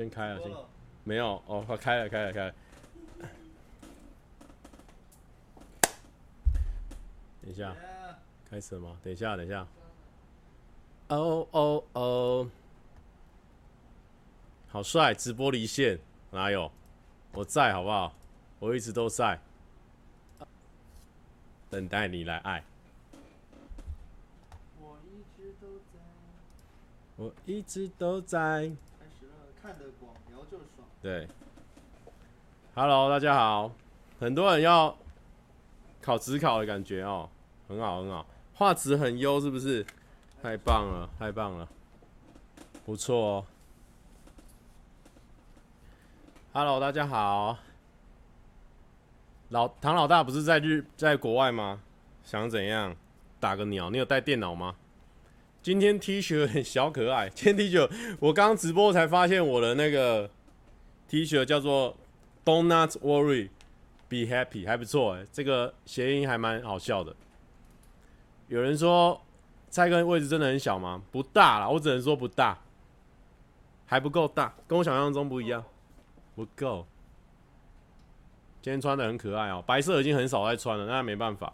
先开了，先没有哦，快开了，开了，开了。等一下，开始了吗？等一下，等一下。哦哦哦，好帅！直播离线哪有？我在，好不好？我一直都在，等待你来爱。我一直都在，我一直都在。看得广，聊就爽。对，Hello，大家好，很多人要考职考的感觉哦，很好很好，画质很优，是不是？太棒了，太棒了，不错哦。Hello，大家好，老唐老大不是在日在国外吗？想怎样？打个鸟？你有带电脑吗？今天 T 恤很小可爱，今天 T 恤我刚直播才发现我的那个 T 恤叫做 "Don't Not worry, be happy"，还不错哎，这个谐音还蛮好笑的。有人说菜根位置真的很小吗？不大啦，我只能说不大，还不够大，跟我想象中不一样，不够。今天穿的很可爱哦，白色已经很少在穿了，那没办法。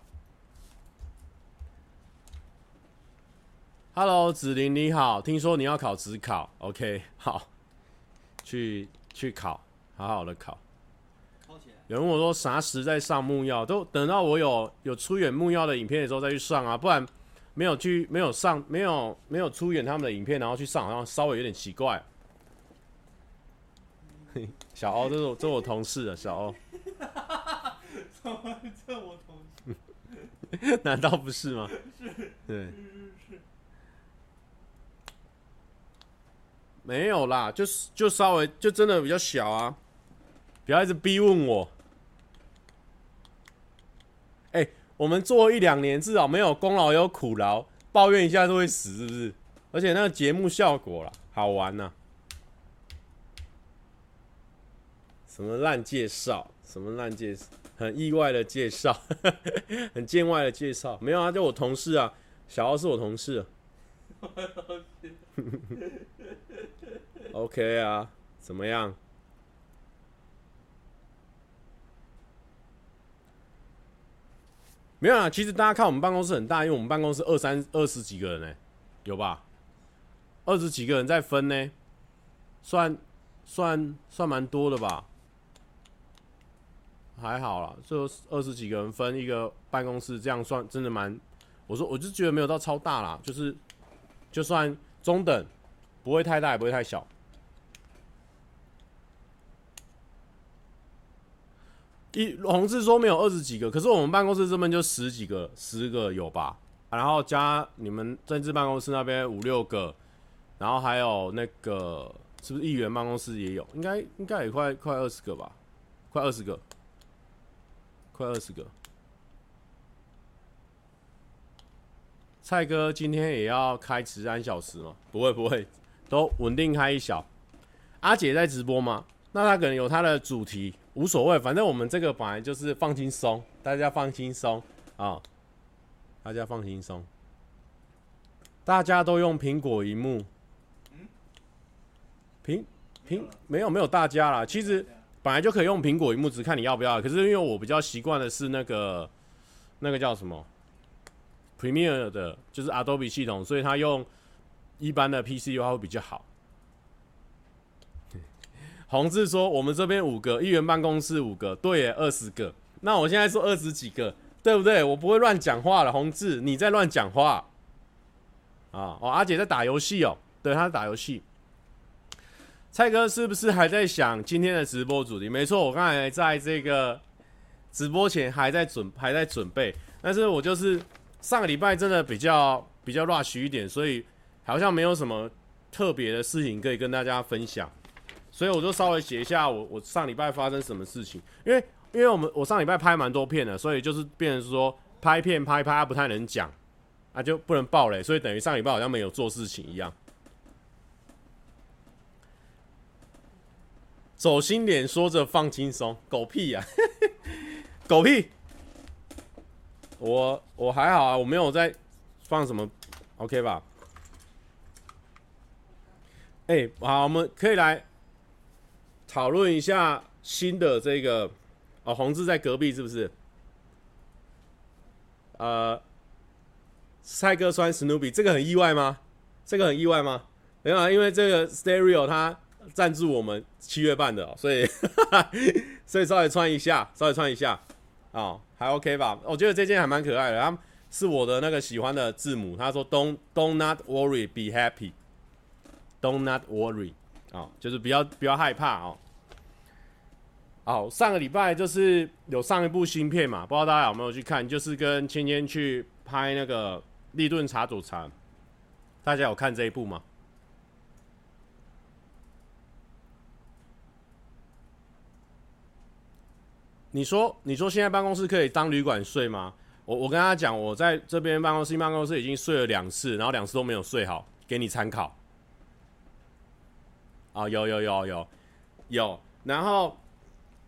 Hello，子玲你好，听说你要考指考，OK，好，去去考，好好的考。有人问我说啥时在上木曜，都等到我有有出演木曜的影片的时候再去上啊，不然没有去没有上没有没有出演他们的影片，然后去上，好像稍微有点奇怪。小欧，这是我这是我同事啊，小欧。这我同事？难道不是吗？是。对。没有啦，就是就稍微就真的比较小啊，不要一直逼问我。哎、我们做一两年，至少没有功劳有苦劳，抱怨一下都会死，是不是？而且那个节目效果啦，好玩呐、啊。什么烂介绍？什么烂介绍？很意外的介绍，很见外的介绍。没有啊，就我同事啊，小奥是我同事、OK 啊，怎么样？没有啊，其实大家看我们办公室很大，因为我们办公室二三二十几个人呢，有吧？二十几个人在分呢，算算算蛮多的吧？还好啦，就二十几个人分一个办公室，这样算真的蛮……我说我就觉得没有到超大啦，就是就算中等，不会太大也不会太小。一红字说没有二十几个，可是我们办公室这边就十几个，十个有吧？然后加你们政治办公室那边五六个，然后还有那个是不是议员办公室也有？应该应该也快快二十个吧？快二十个，快二十个。蔡哥今天也要开十三小时吗？不会不会，都稳定开一小。阿姐在直播吗？那他可能有他的主题。无所谓，反正我们这个本来就是放轻松，大家放轻松啊！大家放轻松，大家都用苹果荧幕，苹苹没有没有大家啦，其实本来就可以用苹果荧幕，只看你要不要。可是因为我比较习惯的是那个那个叫什么 Premiere 的，就是 Adobe 系统，所以它用一般的 PC 的话会比较好。红志说：“我们这边五个议员办公室五个，对耶，二十个。那我现在说二十几个，对不对？我不会乱讲话了。红志，你在乱讲话啊？哦，阿姐在打游戏哦，对，她在打游戏。蔡哥是不是还在想今天的直播主题？没错，我刚才在这个直播前还在准还在准备，但是我就是上个礼拜真的比较比较 rush 一点，所以好像没有什么特别的事情可以跟大家分享。”所以我就稍微写一下我我上礼拜发生什么事情，因为因为我们我上礼拜拍蛮多片的，所以就是变成说拍片拍拍不太能讲，啊就不能爆雷，所以等于上礼拜好像没有做事情一样。走心脸说着放轻松，狗屁呀、啊，狗屁！我我还好啊，我没有在放什么，OK 吧？哎、好，我们可以来。讨论一下新的这个哦，宏志在隔壁是不是？呃，蔡哥穿史努比，这个很意外吗？这个很意外吗？没有啊，因为这个 Stereo 它赞助我们七月半的，喔，所以 所以稍微穿一下，稍微穿一下，哦，还 OK 吧？我觉得这件还蛮可爱的，它是我的那个喜欢的字母。他说 Don't Don't not worry, be happy. Don't not worry，哦，就是不要不要害怕哦。好，上个礼拜就是有上一部新片嘛，不知道大家有没有去看？就是跟芊芊去拍那个立顿茶煮茶，大家有看这一部吗？你说，你说现在办公室可以当旅馆睡吗？我我跟他讲，我在这边办公室办公室已经睡了两次，然后两次都没有睡好，给你参考。啊，有有有有有，然后。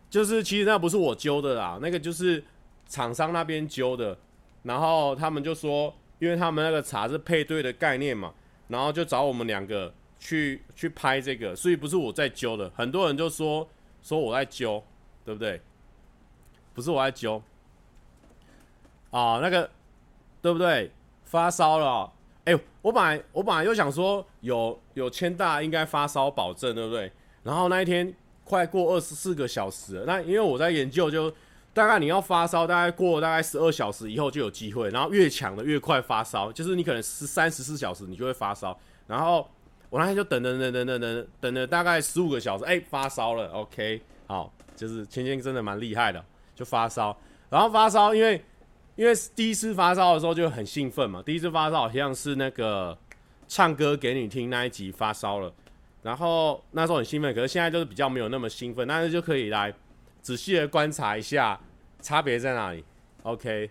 就是其实那不是我揪的啦，那个就是厂商那边揪的，然后他们就说，因为他们那个茶是配对的概念嘛，然后就找我们两个去去拍这个，所以不是我在揪的，很多人就说说我在揪，对不对？不是我在揪，啊，那个对不对？发烧了，哎，我本来我本来又想说有有千大应该发烧保证，对不对？然后那一天。快过二十四个小时，那因为我在研究，就大概你要发烧，大概过大概十二小时以后就有机会，然后越强的越快发烧，就是你可能十三十四小时你就会发烧。然后我那天就等等等等等等等了大概十五个小时，哎、发烧了，OK，好，就是芊芊真的蛮厉害的，就发烧。然后发烧，因为因为第一次发烧的时候就很兴奋嘛，第一次发烧好像是那个唱歌给你听那一集发烧了。然后那时候很兴奋，可是现在就是比较没有那么兴奋，但是就可以来仔细的观察一下差别在哪里。OK，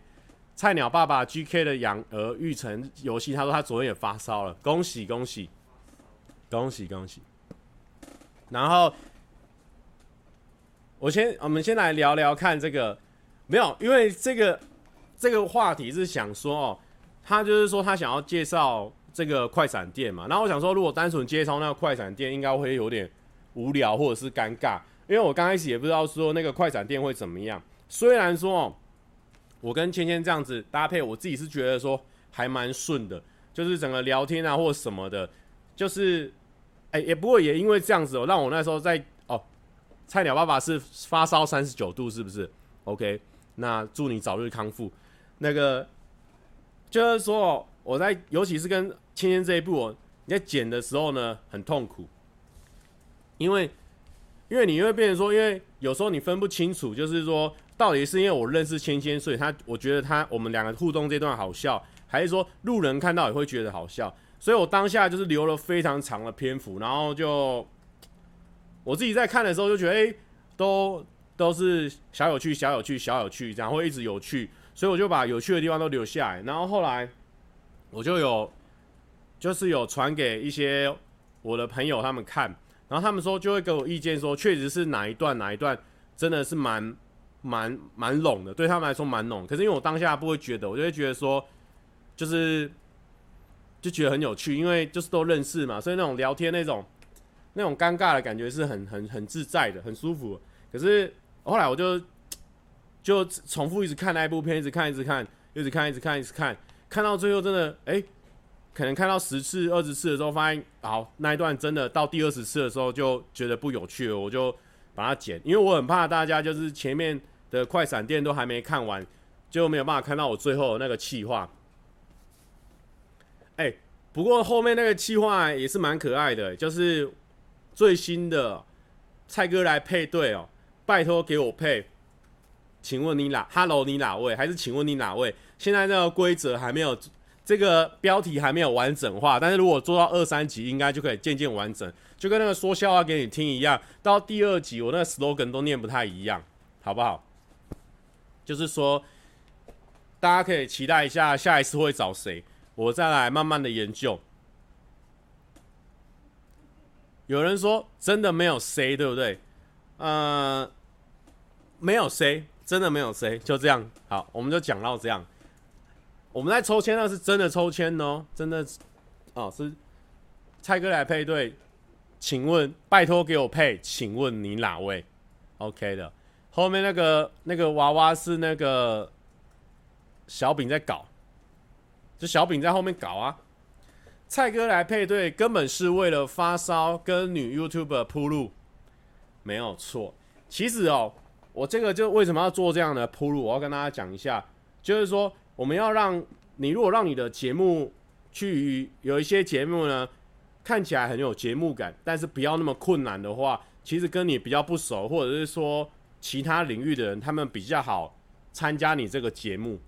菜鸟爸爸 GK 的养儿育成游戏，他说他昨天也发烧了，恭喜恭喜恭喜恭喜。然后我先我们先来聊聊看这个，没有，因为这个这个话题是想说哦，他就是说他想要介绍。这个快闪店嘛，然后我想说，如果单纯介绍那个快闪店，应该会有点无聊或者是尴尬，因为我刚开始也不知道说那个快闪店会怎么样。虽然说哦，我跟芊芊这样子搭配，我自己是觉得说还蛮顺的，就是整个聊天啊或什么的，就是，哎，也不过也因为这样子哦，让我那时候在哦，菜鸟爸爸是发烧三十九度，是不是？OK，那祝你早日康复。那个就是说。我在，尤其是跟芊芊这一部，你在剪的时候呢，很痛苦，因为，因为你会变成说，因为有时候你分不清楚，就是说，到底是因为我认识芊芊，所以他，我觉得他我们两个互动这段好笑，还是说路人看到也会觉得好笑？所以我当下就是留了非常长的篇幅，然后就我自己在看的时候就觉得，哎，都都是小有趣，小有趣，小有趣，这样会一直有趣，所以我就把有趣的地方都留下来，然后后来。我就有，就是有传给一些我的朋友他们看，然后他们说就会给我意见说，确实是哪一段哪一段真的是蛮蛮蛮拢的，对他们来说蛮拢。可是因为我当下不会觉得，我就会觉得说，就是就觉得很有趣，因为就是都认识嘛，所以那种聊天那种那种尴尬的感觉是很很很自在的，很舒服。可是后来我就就重复一直看那一部片，一直看一直看，一直看一直看一直看。看到最后，真的哎、可能看到十次、二十次的时候，发现好那一段真的到第二十次的时候就觉得不有趣了，我就把它剪，因为我很怕大家就是前面的快闪店都还没看完，就没有办法看到我最后的那个气话。哎，不过后面那个气话也是蛮可爱的，就是最新的蔡哥来配对哦，拜托给我配。请问你哪？Hello，你哪位？还是请问你哪位？现在这个规则还没有，这个标题还没有完整化。但是如果做到二三集，应该就可以渐渐完整，就跟那个说笑话给你听一样。到第二集，我那个 slogan 都念不太一样，好不好？就是说，大家可以期待一下下一次会找谁，我再来慢慢的研究。有人说真的没有 C，，对不对？呃，没有 C。真的没有谁，就这样。好，我们就讲到这样。我们在抽签，那是真的抽签哦，真的哦，是蔡哥来配对，请问，拜托给我配，请问你哪位？OK 的，后面那个那个娃娃是那个小饼在搞，就小饼在后面搞啊。蔡哥来配对，根本是为了发烧跟女 YouTuber 铺路，没有错。其实哦，我这个就为什么要做这样的铺路，我要跟大家讲一下，就是说我们要让你，如果让你的节目去有一些节目呢，看起来很有节目感，但是不要那么困难的话，其实跟你比较不熟，或者是说其他领域的人，他们比较好参加你这个节目。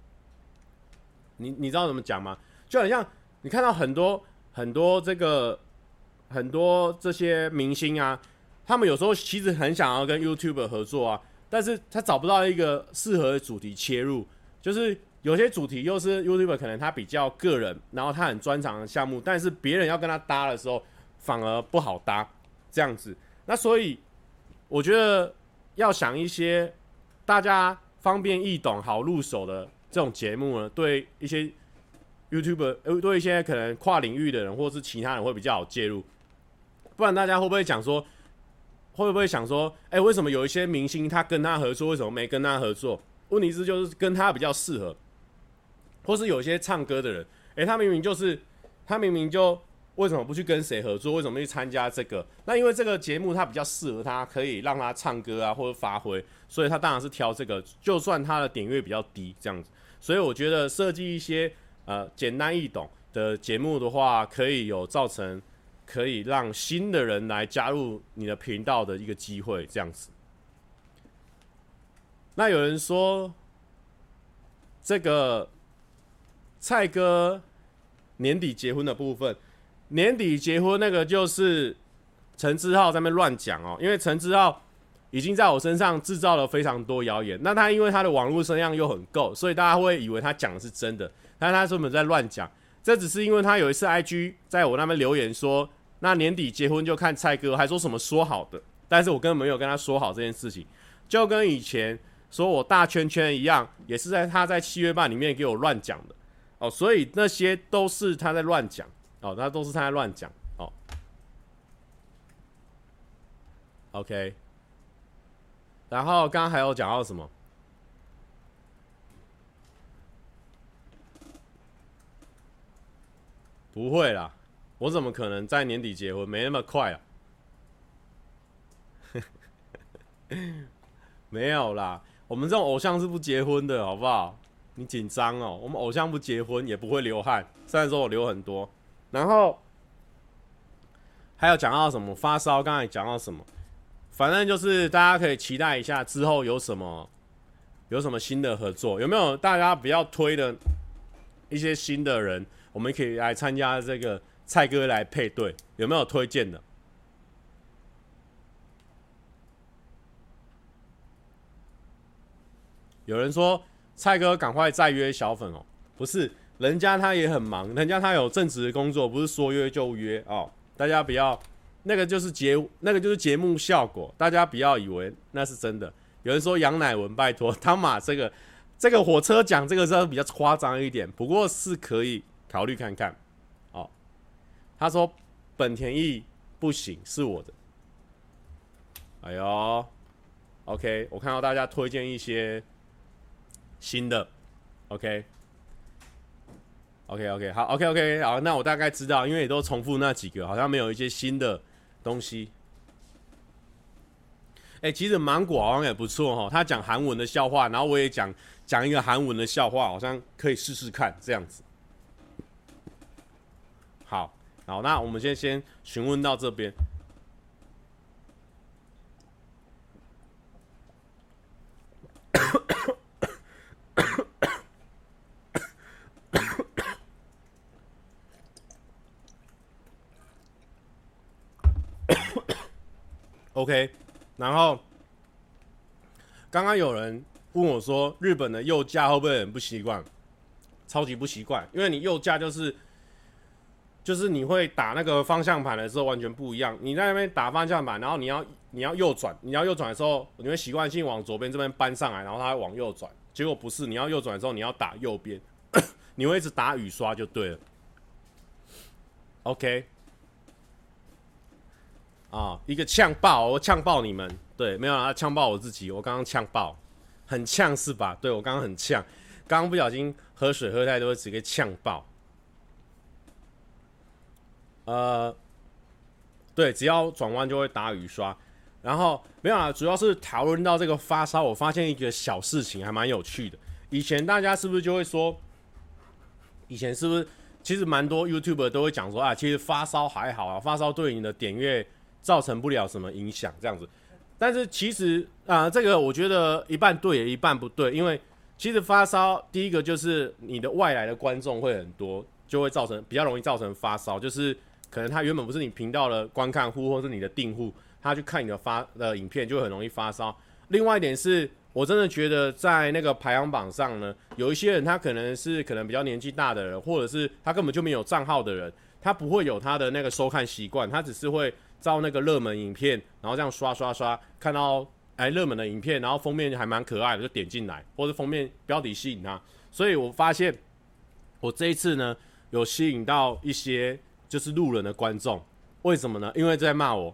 你你知道怎么讲吗？就好像你看到很多。很多这个很多这些明星啊，他们有时候其实很想要跟 YouTube 合作啊，但是他找不到一个适合的主题切入，就是有些主题又是 YouTuber 可能他比较个人，然后他很专长的项目，但是别人要跟他搭的时候反而不好搭这样子。那所以我觉得要想一些大家方便易懂、好入手的这种节目呢，对一些。YouTuber 呃，对一些可能跨领域的人，或是其他人会比较好介入，不然大家会不会讲说，会不会想说，哎、为什么有一些明星他跟他合作，为什么没跟他合作？问题是就是跟他比较适合，或是有一些唱歌的人，哎、他明明就是他明明就为什么不去跟谁合作？为什么去参加这个？那因为这个节目他比较适合他，可以让他唱歌啊或者发挥，所以他当然是挑这个，就算他的点阅比较低这样子，所以我觉得设计一些。呃，简单易懂的节目的话，可以有造成可以让新的人来加入你的频道的一个机会，这样子。那有人说，这个蔡哥年底结婚的部分，年底结婚那个就是陈志浩在那边乱讲哦，因为陈志浩已经在我身上制造了非常多谣言，那他因为他的网络声量又很够，所以大家会以为他讲的是真的。但他根本在乱讲，这只是因为他有一次 IG 在我那边留言说，那年底结婚就看蔡哥，还说什么说好的，但是我根本没有跟他说好这件事情，就跟以前说我大圈圈一样，也是在他在七月半里面给我乱讲的。哦，所以那些都是他在乱讲哦，那都是他在乱讲。哦。OK，然后刚刚还有讲到什么？不会啦，我怎么可能在年底结婚？没那么快啊！没有啦，我们这种偶像是不结婚的，好不好？你紧张哦，我们偶像不结婚也不会流汗，虽然说我流很多。然后还有讲到什么发烧，刚才讲到什么，反正就是大家可以期待一下之后有什么有什么新的合作，有没有大家比较推的一些新的人？我们可以来参加这个蔡哥来配对，有没有推荐的？有人说蔡哥赶快再约小粉哦，不是，人家他也很忙，人家他有正职的工作，不是说约就约哦。大家不要，那个就是节，那个就是节目效果，大家不要以为那是真的。有人说杨乃文，拜托，他马这个这个火车讲这个是比较夸张一点，不过是可以。考虑看看，他说本田翼不行，是我的。哎呦，OK，我看到大家推荐一些新的，OK，OK，OK，好，OK，OK，好，那我大概知道，因为也都重复那几个，好像没有一些新的东西。哎，其实芒果好像也不错哈，他讲韩文的笑话，然后我也讲讲一个韩文的笑话，好像可以试试看这样子。好，好，那我们先先询问到这边。OK，然后刚刚有人问我说，日本的右驾会不会很不习惯？超级不习惯，因为你右驾就是。就是你会打那个方向盘的时候完全不一样。你在那边打方向盘，然后你要你要右转，你要右转的时候，你会习惯性往左边这边搬上来，然后它会往右转。结果不是，你要右转的时候，你要打右边，你会一直打雨刷就对了。OK，啊，一个呛爆，我呛爆你们，对，没有啊，呛爆我自己，我刚刚呛爆，很呛是吧？对，我刚刚很呛，刚刚不小心喝水喝太多，直接呛爆。呃，对，只要转弯就会打雨刷，然后没有啊，主要是讨论到这个发烧，我发现一个小事情还蛮有趣的。以前大家是不是就会说，以前是不是其实蛮多 YouTuber 都会讲说啊，其实发烧还好啊，发烧对你的点阅造成不了什么影响这样子。但是其实啊，这个我觉得一半对，一半不对，因为其实发烧第一个就是你的外来的观众会很多，就会造成比较容易造成发烧，就是。可能他原本不是你频道的观看户，或是你的订户，他去看你的发的影片，就很容易发烧。另外一点是，我真的觉得在那个排行榜上呢，有一些人他可能是可能比较年纪大的人，或者是他根本就没有账号的人，他不会有他的那个收看习惯，他只是会照那个热门影片，然后这样刷刷刷，看到哎热门的影片，然后封面还蛮可爱的，就点进来，或者封面标题吸引他。所以我发现我这一次呢，有吸引到一些。就是路人的观众，为什么呢？因为在骂我，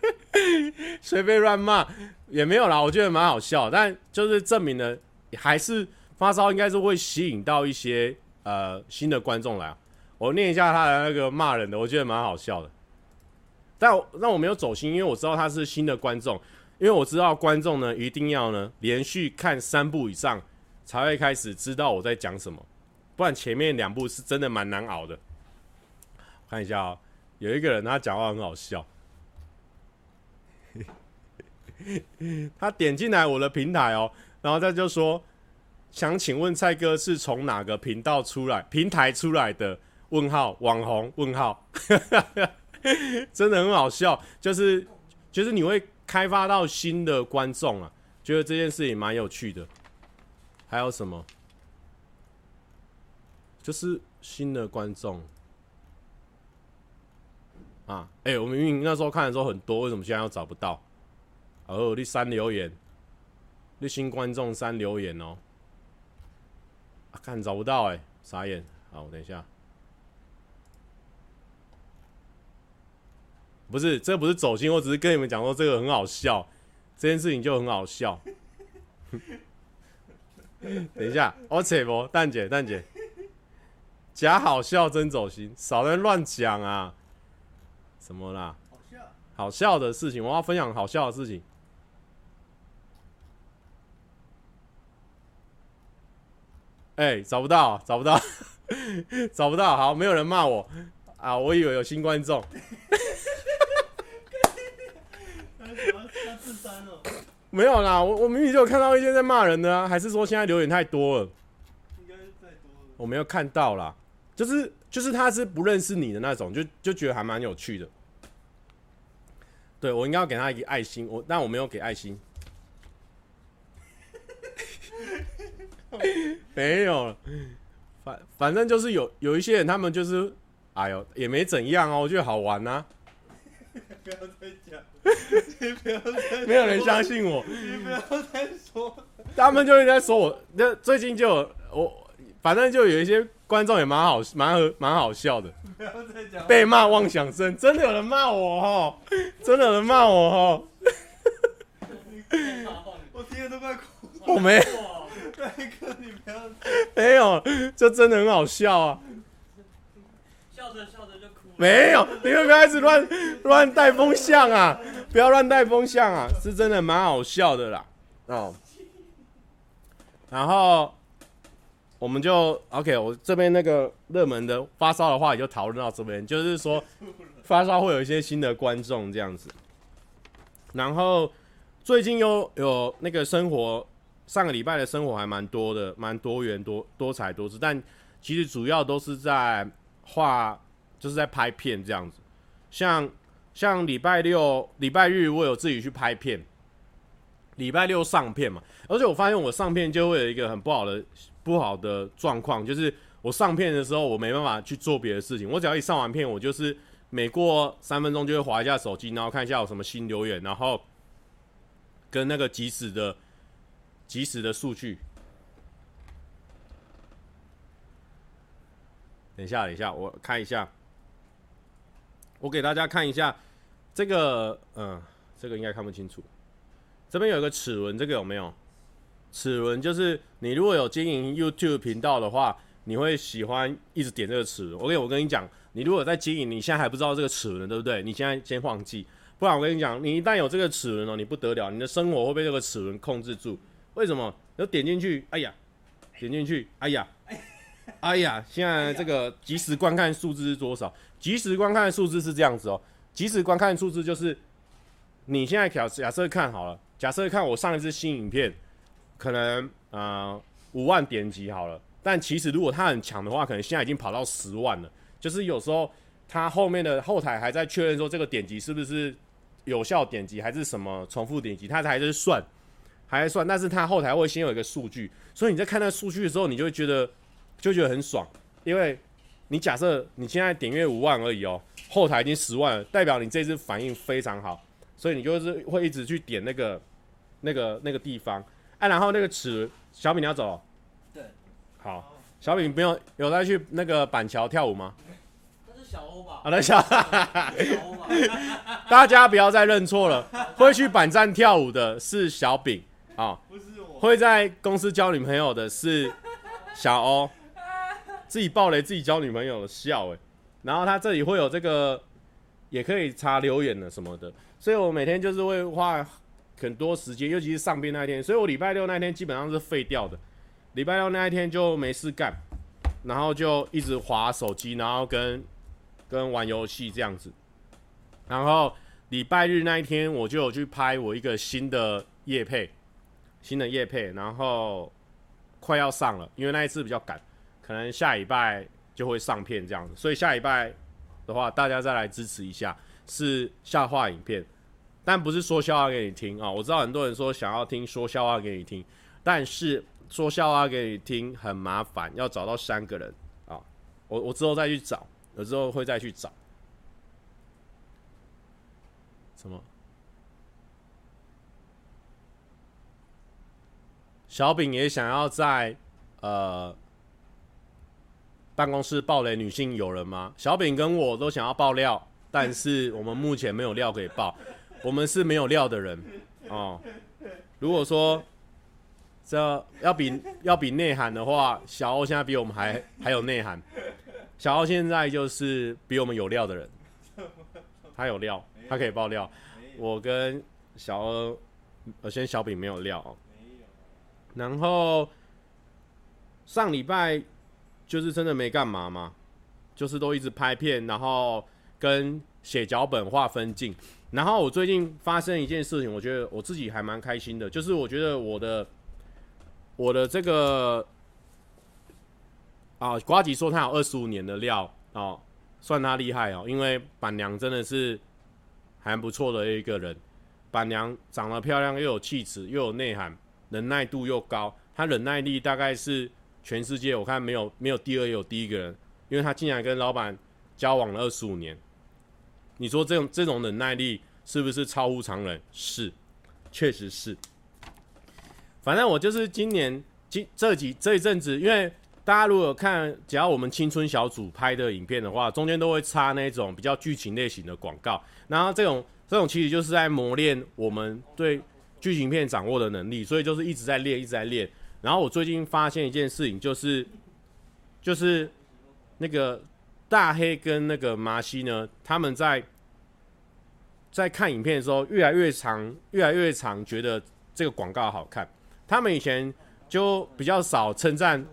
随便乱骂也没有啦。我觉得蛮好笑，但就是证明了还是发烧应该是会吸引到一些呃新的观众来。我念一下他的那个骂人的，我觉得蛮好笑的。但我那我没有走心，因为我知道他是新的观众，因为我知道观众呢一定要呢连续看三部以上才会开始知道我在讲什么，不然前面两部是真的蛮难熬的。看一下哦，有一个人他讲话很好笑，他点进来我的平台哦，然后他就说想请问蔡哥是从哪个频道出来、平台出来的？问号网红问号，真的很好笑，就是就是你会开发到新的观众啊，觉得这件事情蛮有趣的。还有什么？就是新的观众。啊，哎、我明明那时候看的时候很多，为什么现在又找不到？哦，你删留言，你新观众删留言哦。啊，看找不到哎、傻眼。好，我等一下。不是，这不是走心，我只是跟你们讲说这个很好笑，这件事情就很好笑。等一下，我切不，蛋姐，蛋姐，假好笑真走心，少在乱讲啊。什么啦？好笑，好笑的事情，我要分享好笑的事情。哎、欸，找不到，找不到，找不到。好，没有人骂我啊！我以为有新观众。没有啦，我我明明就有看到一些在骂人的啊，还是说现在留言太多了？应该是太多了。我没有看到啦，就是就是他是不认识你的那种，就就觉得还蛮有趣的。对，我应该要给他一个爱心，我但我没有给爱心，没有，反反正就是有有一些人，他们就是，哎呦，也没怎样哦，我觉得好玩呐、啊。不要再讲，你不要再，没有人相信我，你不要再说，他们就在说我，那最近就有我，反正就有一些。观众也蛮好，蛮蛮好笑的。不要再讲。被骂妄想症，真的有人骂我哦，真的有人骂我哦。我听的都快哭。我没。大哥，你不要。没有，这真的很好笑啊。笑着笑着就哭。没有，你们不要一直乱乱带风向啊！不要乱带风向啊！是真的蛮好笑的啦。哦。然后。我们就 OK，我这边那个热门的发烧的话，也就讨论到这边。就是说，发烧会有一些新的观众这样子。然后最近又有那个生活，上个礼拜的生活还蛮多的，蛮多元多多彩多姿。但其实主要都是在画，就是在拍片这样子。像像礼拜六、礼拜日，我有自己去拍片。礼拜六上片嘛，而且我发现我上片就会有一个很不好的。不好的状况就是我上片的时候，我没办法去做别的事情。我只要一上完片，我就是每过三分钟就会划一下手机，然后看一下有什么新留言，然后跟那个即时的即时的数据。等一下，等一下，我看一下，我给大家看一下这个，嗯，这个应该看不清楚。这边有一个齿轮，这个有没有？齿轮就是你如果有经营 YouTube 频道的话，你会喜欢一直点这个齿轮。OK，我跟你讲，你如果在经营，你现在还不知道这个齿轮，对不对？你现在先忘记，不然我跟你讲，你一旦有这个齿轮哦，你不得了，你的生活会被这个齿轮控制住。为什么？要点进去，哎呀，点进去，哎呀，哎呀，现在这个即时观看数字是多少？即时观看数字是这样子哦，即时观看数字就是你现在假假设看好了，假设看我上一支新影片。可能呃五万点击好了，但其实如果它很强的话，可能现在已经跑到十万了。就是有时候它后面的后台还在确认说这个点击是不是有效点击，还是什么重复点击，它还在算，还在算。但是它后台会先有一个数据，所以你在看那数据的时候，你就会觉得就觉得很爽，因为你假设你现在点阅五万而已哦，后台已经十万了，代表你这次反应非常好，所以你就是会一直去点那个那个那个地方。哎、啊，然后那个齿，小饼你要走？对，好，小饼没有有在去那个板桥跳舞吗？那是小欧吧？好的，小，大家不要再认错了，会去板站跳舞的是小饼啊，不是我，会在公司交女朋友的是小欧，自己爆雷自己交女朋友的笑哎，然后他这里会有这个，也可以查留言的什么的，所以我每天就是会花。很多时间，尤其是上片那一天，所以我礼拜六那一天基本上是废掉的。礼拜六那一天就没事干，然后就一直划手机，然后跟跟玩游戏这样子。然后礼拜日那一天，我就有去拍我一个新的夜配，新的夜配，然后快要上了，因为那一次比较赶，可能下礼拜就会上片这样子。所以下礼拜的话，大家再来支持一下，是下话影片。但不是说笑话给你听啊！我知道很多人说想要听说笑话给你听，但是说笑话给你听很麻烦，要找到三个人啊！我我之后再去找，我之后会再去找。什么？小饼也想要在呃办公室爆雷女性友人吗？小饼跟我都想要爆料，但是我们目前没有料可以爆。我们是没有料的人哦。如果说这要比要比内涵的话，小欧现在比我们还还有内涵。小欧现在就是比我们有料的人，他有料，他可以爆料。我跟小欧，呃，先小饼没有料。然后上礼拜就是真的没干嘛嘛，就是都一直拍片，然后跟写脚本、画分镜。然后我最近发生一件事情，我觉得我自己还蛮开心的，就是我觉得我的我的这个啊，瓜吉说他有二十五年的料哦，算他厉害哦，因为板娘真的是还不错的一个人，板娘长得漂亮，又有气质，又有内涵，忍耐度又高，她忍耐力大概是全世界我看没有没有第二有第一个人，因为她竟然跟老板交往了二十五年。你说这种这种忍耐力是不是超乎常人？是，确实是。反正我就是今年今这几这一阵子，因为大家如果看，只要我们青春小组拍的影片的话，中间都会插那种比较剧情类型的广告。然后这种这种其实就是在磨练我们对剧情片掌握的能力，所以就是一直在练，一直在练。然后我最近发现一件事情，就是就是那个。大黑跟那个麻西呢，他们在在看影片的时候，越来越常，越来越常觉得这个广告好看。他们以前就比较少称赞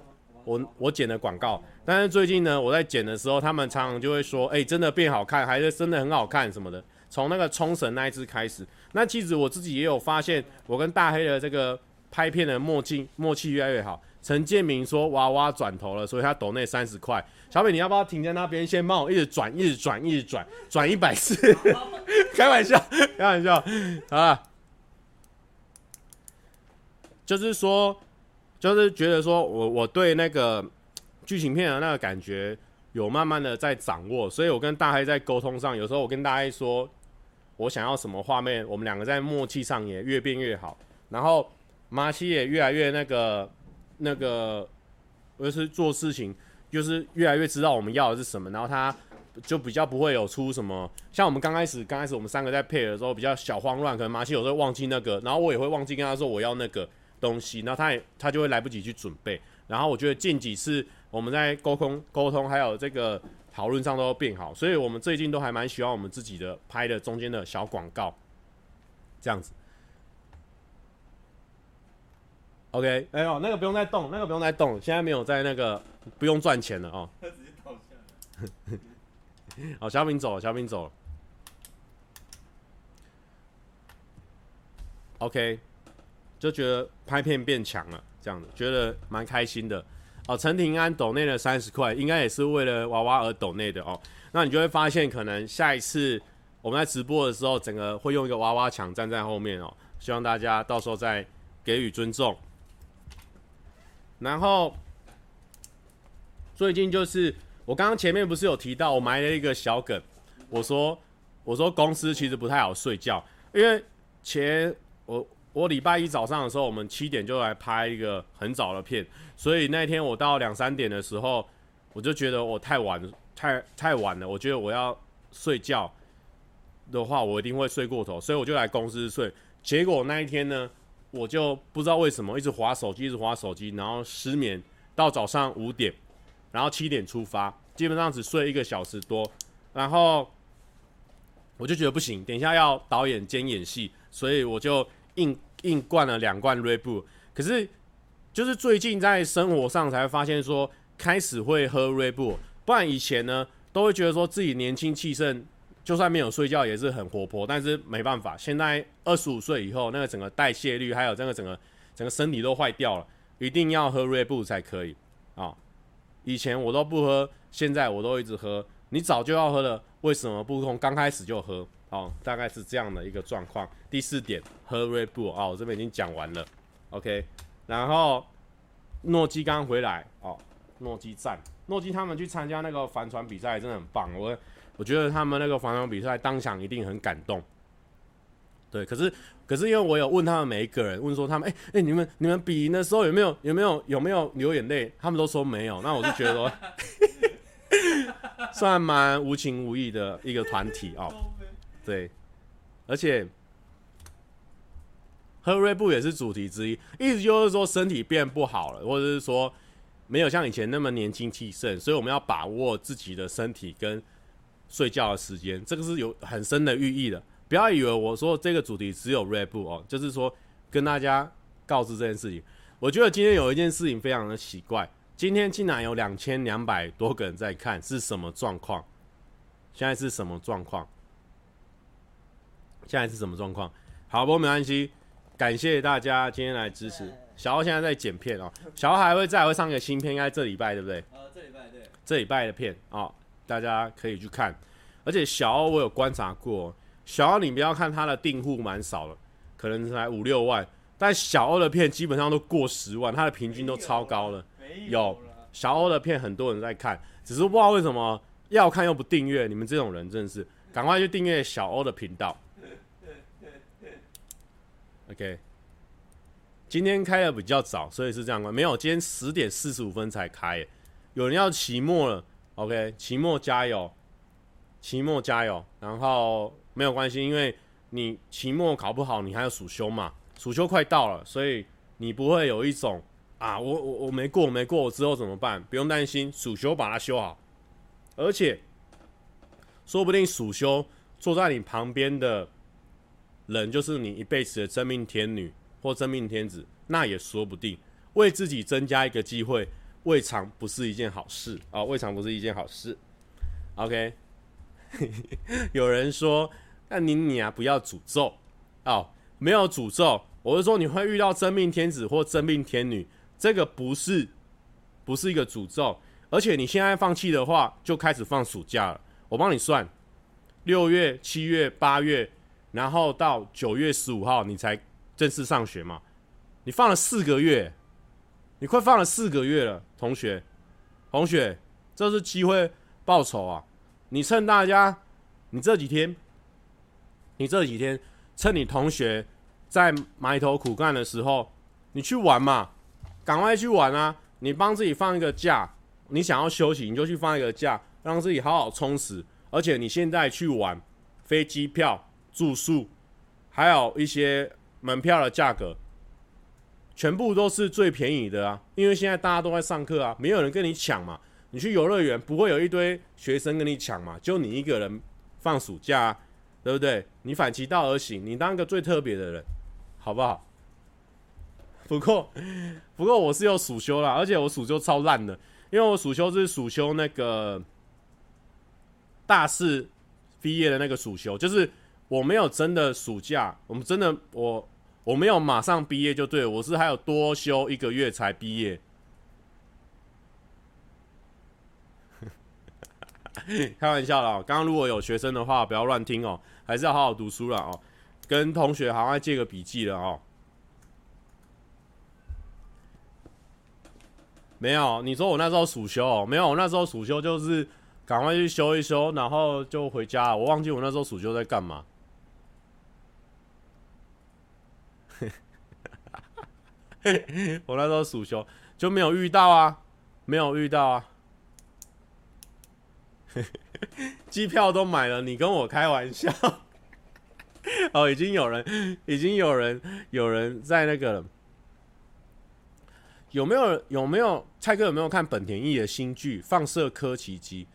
我我剪的广告，但是最近呢，我在剪的时候，他们常常就会说：“哎，真的变好看，还是真的很好看什么的。”从那个冲绳那一支开始，那其实我自己也有发现，我跟大黑的这个拍片的默契默契越来越好。陈建明说：“娃娃转头了，所以他抖那三十块。”小美，你要不要停在那边先帮我一直转，一直转，一直转，转一百次？开玩笑，开玩笑啊！就是说，就是觉得说我我对那个剧情片的那个感觉有慢慢的在掌握，所以我跟大黑在沟通上，有时候我跟大黑说我想要什么画面，我们两个在默契上也越变越好，然后马西也越来越那个。那个，就是做事情，就是越来越知道我们要的是什么，然后他就比较不会有出什么，像我们刚开始刚开始我们三个在配的时候比较小慌乱，可能马西有时候忘记那个，然后我也会忘记跟他说我要那个东西，然后他也他就会来不及去准备。然后我觉得近几次我们在沟通沟通还有这个讨论上都变好，所以我们最近都还蛮喜欢我们自己的拍的中间的小广告，这样子。OK，哎呦，那个不用再动，那个不用再动，现在没有在那个不用赚钱了哦。他直接倒下来。好，小敏走了，小敏走了。OK，就觉得拍片变强了，这样子觉得蛮开心的。哦，陈庭安抖内的三十块，应该也是为了娃娃而抖内的哦。那你就会发现，可能下一次我们在直播的时候，整个会用一个娃娃墙站在后面哦。希望大家到时候再给予尊重。然后最近就是我刚刚前面不是有提到，我埋了一个小梗，我说我说公司其实不太好睡觉，因为前我我礼拜一早上的时候，我们七点就来拍一个很早的片，所以那天我到两三点的时候，我就觉得我太晚太太晚了，我觉得我要睡觉的话，我一定会睡过头，所以我就来公司睡。结果那一天呢，我就不知道为什么一直滑手机，一直滑手机，然后失眠到早上五点，然后七点出发，基本上只睡一个小时多，然后我就觉得不行，等一下要导演兼演戏，所以我就硬硬灌了两罐 Reebu，。可是就是最近在生活上才发现说，开始会喝 Reebu，不然以前呢都会觉得说自己年轻气盛。就算没有睡觉也是很活泼，但是没办法，现在二十五岁以后，那个整个代谢率还有这个整个整个身体都坏掉了，一定要喝 Rebu 才可以啊、以前我都不喝，现在我都一直喝。你早就要喝了，为什么不从刚开始就喝？哦，大概是这样的一个状况。第四点，喝 Rebu 啊、我这边已经讲完了，OK。然后诺基刚回来哦，诺基赞，诺基他们去参加那个帆船比赛真的很棒，我。我觉得他们那个帆船比赛当场一定很感动，对。可是，可是因为我有问他们每一个人，问说他们，哎、哎、你们你们比赢的时候有没有有没有有没有流眼泪？他们都说没有。那我就觉得说，算蛮无情无义的一个团体哦。对，而且喝 Red Bull 也是主题之一，意思就是说身体变不好了，或者是说没有像以前那么年轻气盛，所以我们要把握自己的身体跟。睡觉的时间，这个是有很深的寓意的。不要以为我说这个主题只有 Red Bull 哦，就是说跟大家告知这件事情。我觉得今天有一件事情非常的奇怪，今天竟然有两千两百多个人在看，是什么状况？现在是什么状况？现在是什么状况？好，不过没关系，感谢大家今天来支持。小欧现在在剪片哦，小欧还会再会上一个新片，应该这礼拜对不对？呃，这礼拜对，这礼拜的片哦。大家可以去看，而且小欧我有观察过，小欧你不要看他的订户蛮少的，可能才五六万，但小欧的片基本上都过十万，他的平均都超高了。有小欧的片很多人在看，只是不知道为什么要看又不订阅，你们这种人真的是赶快去订阅小欧的频道。OK，今天开的比较早，所以是这样的。没有，今天十点四十五分才开，有人要期末了。OK，期末加油，期末加油。然后没有关系，因为你期末考不好，你还有暑修嘛，暑修快到了，所以你不会有一种啊，我我我没过，没过，我之后怎么办？不用担心，暑修把它修好。而且，说不定暑修坐在你旁边的人，就是你一辈子的真命天女或真命天子，那也说不定，为自己增加一个机会。未尝不是一件好事啊！未尝不是一件好事。OK，有人说：“那你你啊，不要诅咒哦，没有诅咒。”我是说，你会遇到真命天子或真命天女，这个不是不是一个诅咒。而且你现在放弃的话，就开始放暑假了。我帮你算，六月、七月、八月，然后到九月十五号，你才正式上学嘛？你放了四个月。你快放了四个月了，同学，同学，这是机会报仇啊！你趁大家，你这几天，你这几天趁你同学在埋头苦干的时候，你去玩嘛，赶快去玩啊！你帮自己放一个假，你想要休息，你就去放一个假，让自己好好充实。而且你现在去玩，飞机票、住宿，还有一些门票的价格，全部都是最便宜的啊！因为现在大家都在上课啊，没有人跟你抢嘛。你去游乐园不会有一堆学生跟你抢嘛，就你一个人放暑假，对不对？你反其道而行，你当个最特别的人，好不好？不过，不过我是有暑修啦，而且我暑修超烂的，因为我暑修是暑修那个大四毕业的那个暑修，就是我没有真的暑假，我们真的我我没有马上毕业就对，我是还有多修一个月才毕业。开玩笑啦，刚刚如果有学生的话，不要乱听哦，还是要好好读书了哦，跟同学好好借个笔记了哦。没有，你说我那时候暑修哦，没有，我那时候暑修就是赶快去修一修，然后就回家。我忘记我那时候暑修在干嘛。我那时候暑修就没有遇到啊，没有遇到啊。机票都买了，你跟我开玩笑？哦，已经有人，已经有人，有人在那个了。有没有有没有蔡哥有没有看本田翼的新剧《放射科奇迹》？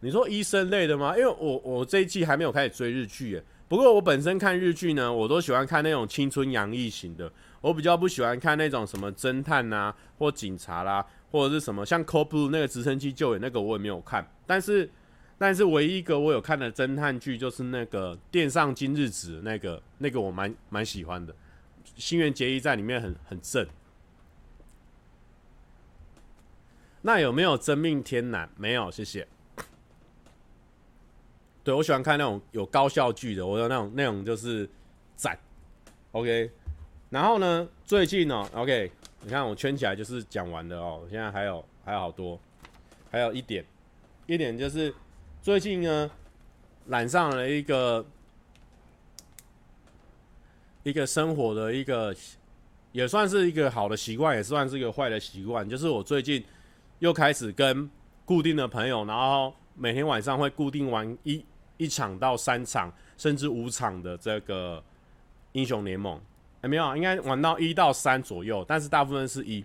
你说医生类的吗？因为我我这一季还没有开始追日剧耶。不过我本身看日剧呢，我都喜欢看那种青春洋溢型的。我比较不喜欢看那种什么侦探啊，或警察啦，或者是什么像《Code Blue》那个直升机救援那个我也没有看。但是但是唯一一个我有看的侦探剧就是那个《殿上今日子》那个那个我蛮蛮喜欢的。新垣结衣在里面很很正。那有没有真命天男？没有，谢谢。对，我喜欢看那种有高效剧的，我有那种那种就是赞。OK，然后呢，最近呢、，OK，你看我圈起来就是讲完的哦、喔。现在还有还有好多，还有一点，一点就是最近呢，染上了一个一个生活的一个，也算是一个好的习惯，也算是一个坏的习惯，就是我最近。又开始跟固定的朋友，然后每天晚上会固定玩一一场到三场，甚至五场的这个英雄联盟。欸，没有，应该玩到一到三左右，但是大部分是一，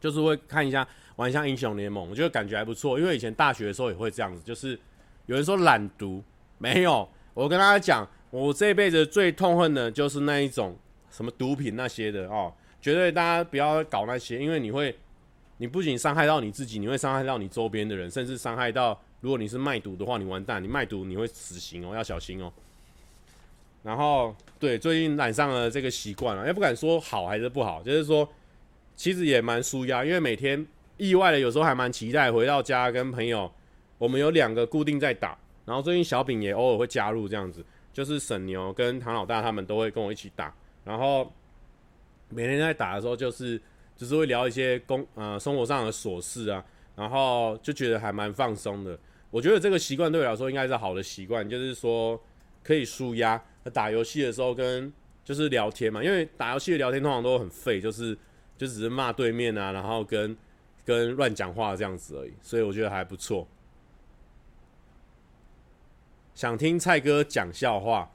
就是会看一下玩一下英雄联盟，我觉得感觉还不错。因为以前大学的时候也会这样子，就是有人说懒读，没有，我跟大家讲，我这辈子最痛恨的就是那一种什么毒品那些的哦，绝对大家不要搞那些，因为你会。你不仅伤害到你自己，你会伤害到你周边的人，甚至伤害到，如果你是卖毒的话，你完蛋，你卖毒你会死刑哦，要小心哦。然后，对，最近染上了这个习惯了，也不敢说好还是不好，就是说，其实也蛮舒压，因为每天意外的有时候还蛮期待回到家跟朋友，我们有两个固定在打，然后最近小饼也偶尔会加入这样子，就是沈牛跟唐老大他们都会跟我一起打，然后每天在打的时候就是。只是会聊一些工呃生活上的琐事啊，然后就觉得还蛮放松的。我觉得这个习惯对我来说应该是好的习惯，就是说可以舒压。打游戏的时候跟就是聊天嘛，因为打游戏的聊天通常都很废，就是就只是骂对面啊，然后跟跟乱讲话这样子而已。所以我觉得还不错。想听蔡哥讲笑话，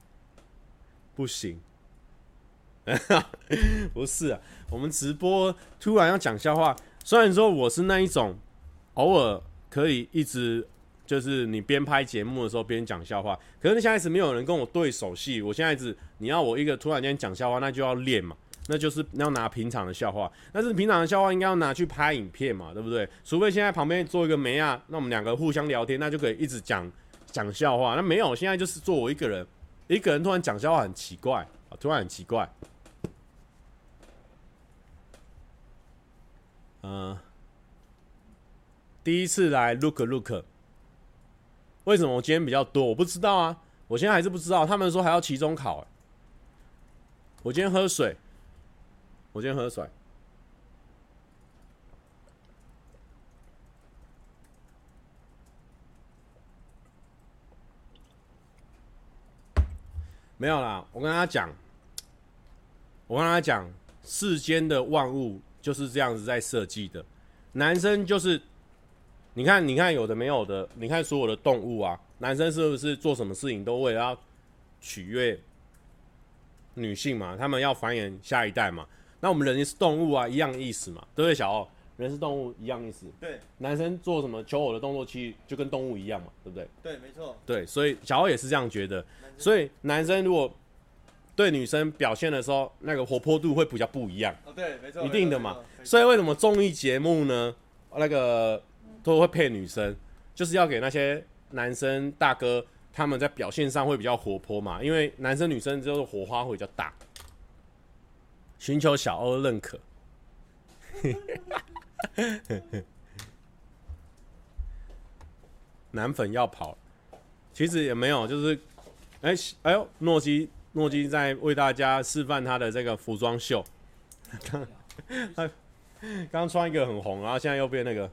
不行。不是啊，我们直播突然要讲笑话。虽然说我是那一种偶尔可以一直就是你边拍节目的时候边讲笑话，可是现在是没有人跟我对手戏。我现在是你要我一个突然间讲笑话，那就要练嘛，那就是要拿平常的笑话。但是平常的笑话应该要拿去拍影片嘛，对不对？除非现在旁边做一个梅亚，那我们两个互相聊天，那就可以一直讲讲笑话。那没有，现在就是做我一个人，一个人突然讲笑话很奇怪啊，突然很奇怪。嗯，第一次来 look look，为什么我今天比较多？我不知道啊，我现在还是不知道。他们说还要期中考，欸，我今天喝水，我今天喝水，没有啦。我跟他讲，我跟他讲，世间的万物。就是这样子在设计的，男生就是你看，你看有的没有的，你看所有的动物啊，男生是不是做什么事情都为了要取悦女性嘛？他们要繁衍下一代嘛？那我们人是动物啊，一样的意思嘛？对不对，小欧？人是动物一样意思。对，男生做什么求偶的动作，其实就跟动物一样嘛，对不对？对，没错。对，所以小欧也是这样觉得。所以男生如果对女生表现的时候，那个活泼度会比较不一样。哦，对，没错，一定的嘛。所以为什么综艺节目呢？那个都会配女生，就是要给那些男生大哥他们在表现上会比较活泼嘛。因为男生女生就是火花会比较大，寻求小欧认可。男粉要跑，其实也没有，就是，哎、哎呦，诺基，诺基在为大家示范他的这个服装秀。刚，他刚穿一个很红，然后现在又变那个，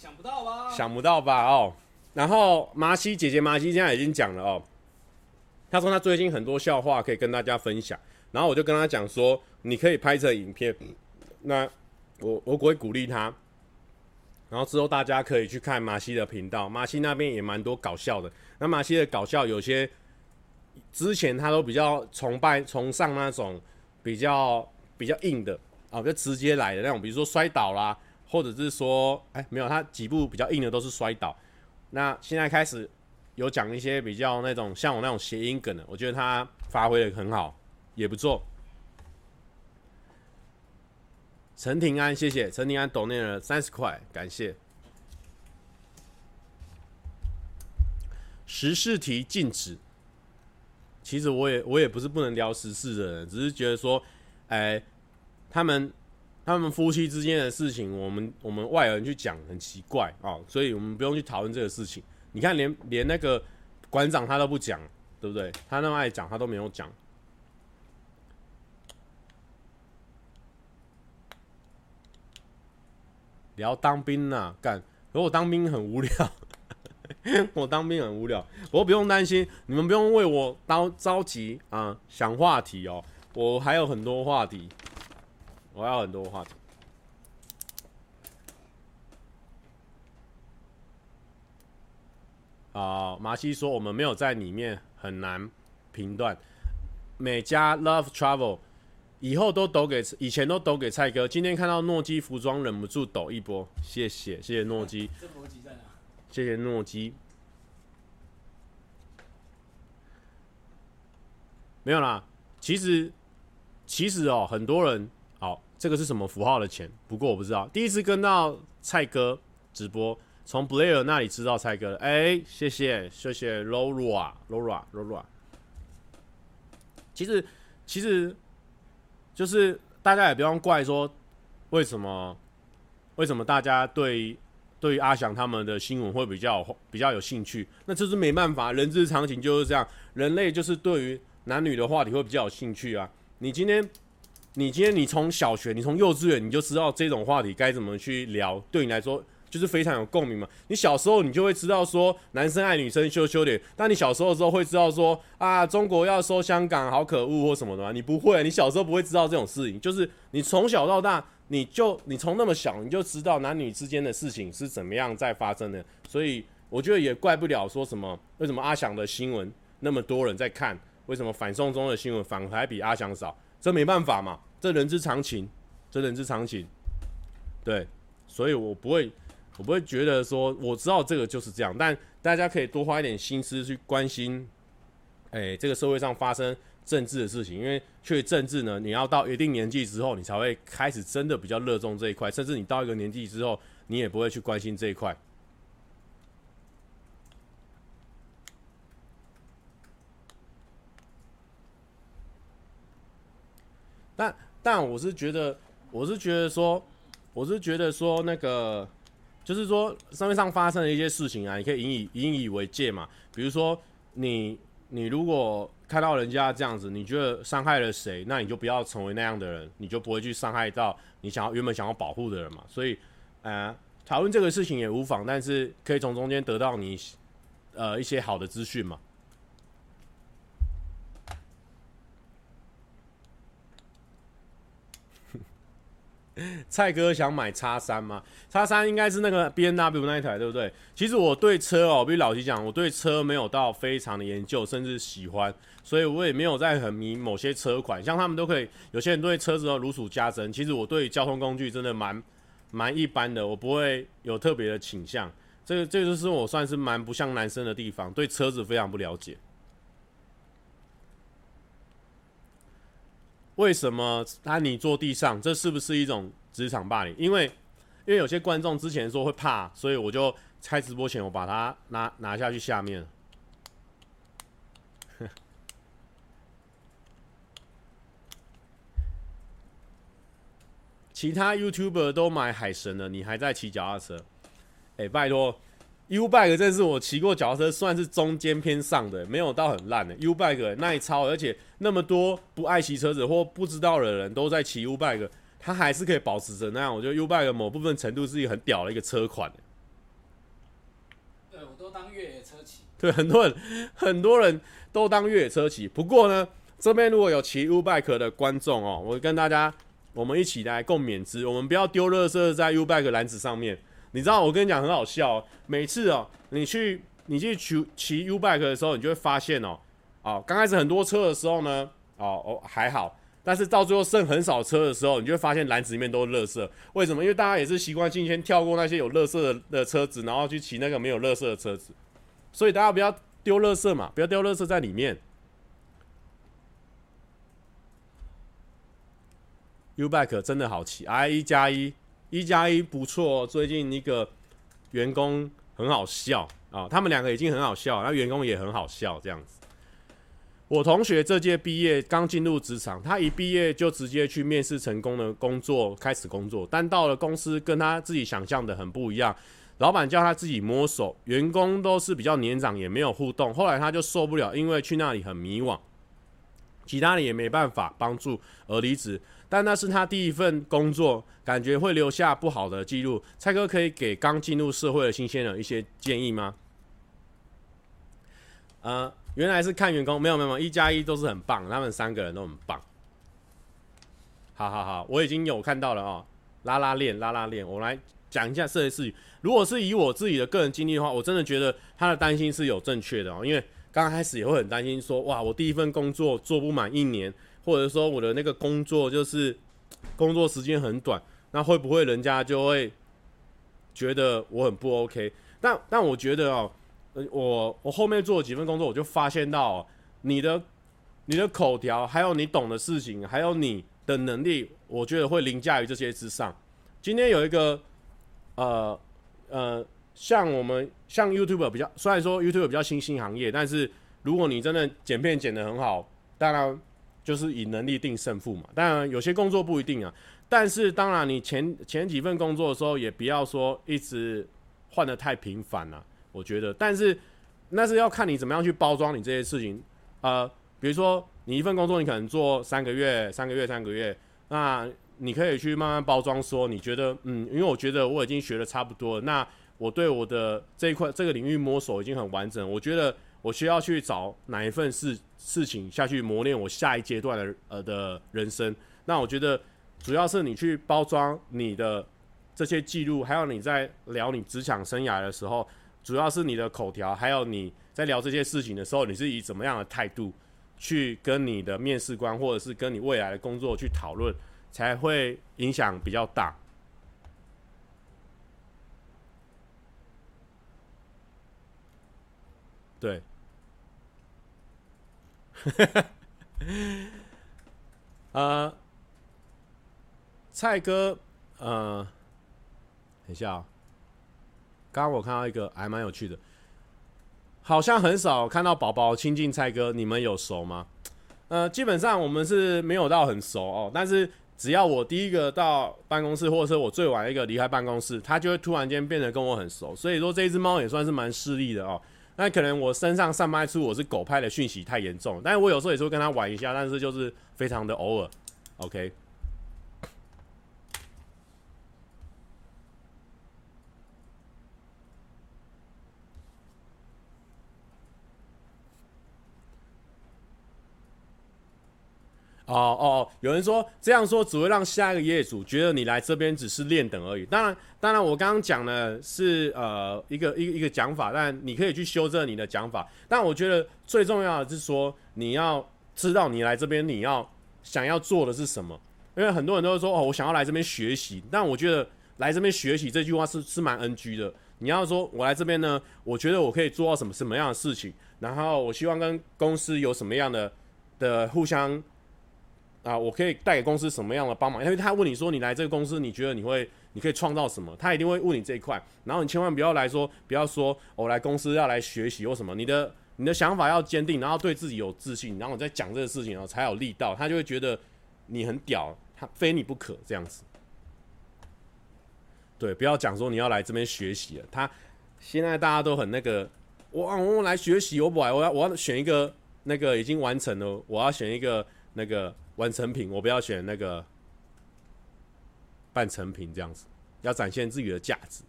想不到吧？想不到吧？哦，然后麻西姐姐麻西现在已经讲了哦，她说她最近很多笑话可以跟大家分享，然后我就跟她讲说，你可以拍成影片，那。我我会鼓励她，然后之后大家可以去看马西的频道，马西那边也蛮多搞笑的。那马西的搞笑有些之前他都比较崇拜崇尚那种比较比较硬的啊，就直接来的那种，比如说摔倒啦，或者是说哎没有，他几部比较硬的都是摔倒。那现在开始有讲一些比较那种像我那种谐音梗的，我觉得他发挥的很好，也不错。陈庭安，谢谢陈庭安抖内了三十块，感谢。时事题禁止。其实我也我也不是不能聊时事的人，只是觉得说，哎、他们他们夫妻之间的事情，我们我们外人去讲很奇怪啊，所以我们不用去讨论这个事情。你看连，连那个馆长他都不讲，对不对？他那么爱讲，他都没有讲。聊当兵呐、啊，干！可我当兵很无聊，我当兵很无聊。我不用担心，你们不用为我着着急啊，想话题哦，我还有很多话题，我还有很多话题。啊，马西说我们没有在里面，很难评断。美加 Love Travel。以后都抖给，以前都抖给蔡哥。今天看到诺基服装，忍不住抖一波。谢谢，谢谢诺基。这逻辑在哪？谢谢诺基。没有啦，其实，其实哦，很多人，好，这个是什么符号的钱？不过我不知道。第一次跟到蔡哥直播，从 Blair 那里知道蔡哥。哎，谢谢，谢谢 Laura，Laura，Laura。其实，其实。就是大家也不用怪说，为什么为什么大家对对于阿翔他们的新闻会比较比较有兴趣？那就是没办法，人之常情就是这样。人类就是对于男女的话题会比较有兴趣啊。你今天你今天你从小学，你从幼稚园你就知道这种话题该怎么去聊，对你来说。就是非常有共鸣嘛。你小时候你就会知道说男生爱女生羞羞脸，但你小时候的时候会知道说啊中国要收香港好可恶或什么的吗？你不会，你小时候不会知道这种事情。就是你从小到大，你就你从那么小你就知道男女之间的事情是怎么样在发生的。所以我觉得也怪不了说什么为什么阿翔的新闻那么多人在看，为什么反送中的新闻反而还比阿翔少？这没办法嘛，这人之常情，这人之常情。对，所以我不会。我不会觉得说我知道这个就是这样，但大家可以多花一点心思去关心，哎，这个社会上发生政治的事情，因为确实政治呢，你要到一定年纪之后，你才会开始真的比较热衷这一块，甚至你到一个年纪之后，你也不会去关心这一块。但但我是觉得，我是觉得说，我是觉得说那个。就是说，社会上发生的一些事情啊，你可以引以引以为戒嘛。比如说你，你如果看到人家这样子，你觉得伤害了谁，那你就不要成为那样的人，你就不会去伤害到你想要原本想要保护的人嘛。所以，呃，讨论这个事情也无妨，但是可以从中间得到你呃一些好的资讯嘛。蔡哥想买叉三吗？叉三应该是那个 B N W 那一台，对不对？其实我对车哦，比如老实讲，我对车没有到非常的研究，甚至喜欢，所以我也没有在很迷某些车款。像他们都可以，有些人对车子都如数家珍。其实我对交通工具真的蛮蛮一般的，我不会有特别的倾向。这个这个就是我算是蛮不像男生的地方，对车子非常不了解。为什么他你坐地上？这是不是一种职场霸凌？因为因为有些观众之前说会怕，所以我就开直播前我把它拿拿下去下面。其他 YouTuber 都买海神了，你还在骑脚踏车？哎、拜托。U-Bike 这是我骑过脚踏车，算是中间偏上的，没有到很烂的。U-Bike 耐操，而且那么多不爱骑车子或不知道的人都在骑 U-Bike，它还是可以保持着那样。我觉得 U-Bike 某部分程度是一个很屌的一个车款。对，我都当越野车骑。对，很多人很多人都当越野车骑。不过呢，这边如果有骑 U-Bike 的观众哦，我跟大家我们一起来共勉之，我们不要丢垃圾在 U-Bike 篮子上面。你知道我跟你讲很好笑哦，每次哦，你去你去骑骑 U bike 的时候，你就会发现哦，哦，刚开始很多车的时候呢，哦哦还好，但是到最后剩很少车的时候，你就会发现篮子里面都是垃圾。为什么？因为大家也是习惯性先跳过那些有垃圾的的车子，然后去骑那个没有垃圾的车子。所以大家不要丢垃圾嘛，不要丢垃圾在里面。U bike 真的好骑，I 一加一。一加一不错，最近一个员工很好笑啊，他们两个已经很好笑，那员工也很好笑这样子。我同学这届毕业刚进入职场，他一毕业就直接去面试成功的工作开始工作，但到了公司跟他自己想象的很不一样，老板叫他自己摸索，员工都是比较年长也没有互动，后来他就受不了，因为去那里很迷惘，其他人也没办法帮助而离职。但那是他第一份工作，感觉会留下不好的记录。蔡哥可以给刚进入社会的新鲜人一些建议吗？呃，原来是看员工，没有没有，一加一都是很棒，他们三个人都很棒。好好好，我已经有看到了哦。拉拉链，拉拉链，我来讲一下这些事情。如果是以我自己的个人经历的话，我真的觉得他的担心是有正确的哦，因为刚开始也会很担心说，哇，我第一份工作做不满一年。或者说我的那个工作就是工作时间很短，那会不会人家就会觉得我很不 OK？但但我觉得哦，我我后面做了几份工作，我就发现到哦，你的你的口条，还有你懂的事情，还有你的能力，我觉得会凌驾于这些之上。今天有一个呃呃，像我们像 YouTube 比较，虽然说 YouTube 比较新兴行业，但是如果你真的剪片剪得很好，当然。就是以能力定胜负嘛，当然有些工作不一定啊，但是当然你前前几份工作的时候也不要说一直换得太频繁了，我觉得，但是那是要看你怎么样去包装你这些事情，呃，比如说你一份工作你可能做三个月、三个月、三个月，那你可以去慢慢包装说，你觉得嗯，因为我觉得我已经学得差不多了，那我对我的这一块这个领域摸索已经很完整，我觉得。我需要去找哪一份事事情下去磨练我下一阶段的呃的人生。那我觉得主要是你去包装你的这些记录，还有你在聊你职场生涯的时候，主要是你的口条，还有你在聊这些事情的时候，你是以怎么样的态度去跟你的面试官或者是跟你未来的工作去讨论，才会影响比较大。对。呃，蔡哥，呃，等一下哦，刚刚我看到一个还蛮有趣的，好像很少看到宝宝亲近蔡哥，你们有熟吗？呃，基本上我们是没有到很熟哦，但是只要我第一个到办公室，或者说我最晚一个离开办公室，他就会突然间变得跟我很熟，所以说这只猫也算是蛮势利的哦。那可能我身上散发出我是狗派的讯息太严重，但是我有时候也是会跟他玩一下，但是就是非常的偶尔，OK。哦哦，有人说这样说只会让下一个业主觉得你来这边只是练等而已。当然，当然我刚刚讲的是呃一个一个一个讲法，但你可以去修正你的讲法。但我觉得最重要的是说你要知道你来这边你要想要做的是什么。因为很多人都会说哦，我想要来这边学习，但我觉得来这边学习这句话是是蛮 NG 的。你要说我来这边呢，我觉得我可以做到什么什么样的事情，然后我希望跟公司有什么样的的互相啊，我可以带给公司什么样的帮忙？因为他问你说你来这个公司，你觉得你会你可以创造什么？他一定会问你这一块，然后你千万不要来说，不要说我来公司要来学习或什么，你的你的想法要坚定，然后对自己有自信，然后我再讲这个事情哦才有力道，他就会觉得你很屌，他非你不可这样子。对，不要讲说你要来这边学习了。他现在大家都很那个，我我来学习，我不来，我要我要选一个那个已经完成了，我要选一个那个完成品，我不要选那个半成品这样子，要展现自己的价值。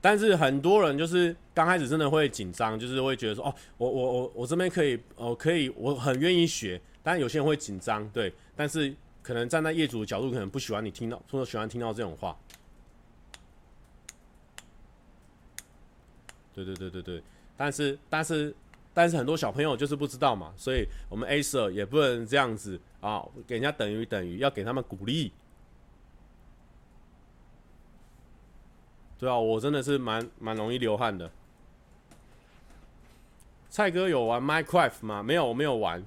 但是很多人就是刚开始真的会紧张，就是会觉得说，哦，我我我我这边可以，哦可以，我很愿意学。但有些人会紧张，对，但是。可能站在业主的角度，可能不喜欢你听到，或者喜欢听到这种话。对对对对对，但是但是但是很多小朋友就是不知道嘛，所以我们 Acer 也不能这样子啊，给人家等于等于，要给他们鼓励。对啊，我真的是蛮蛮容易流汗的。蔡哥有玩 Minecraft 吗？没有，我没有玩。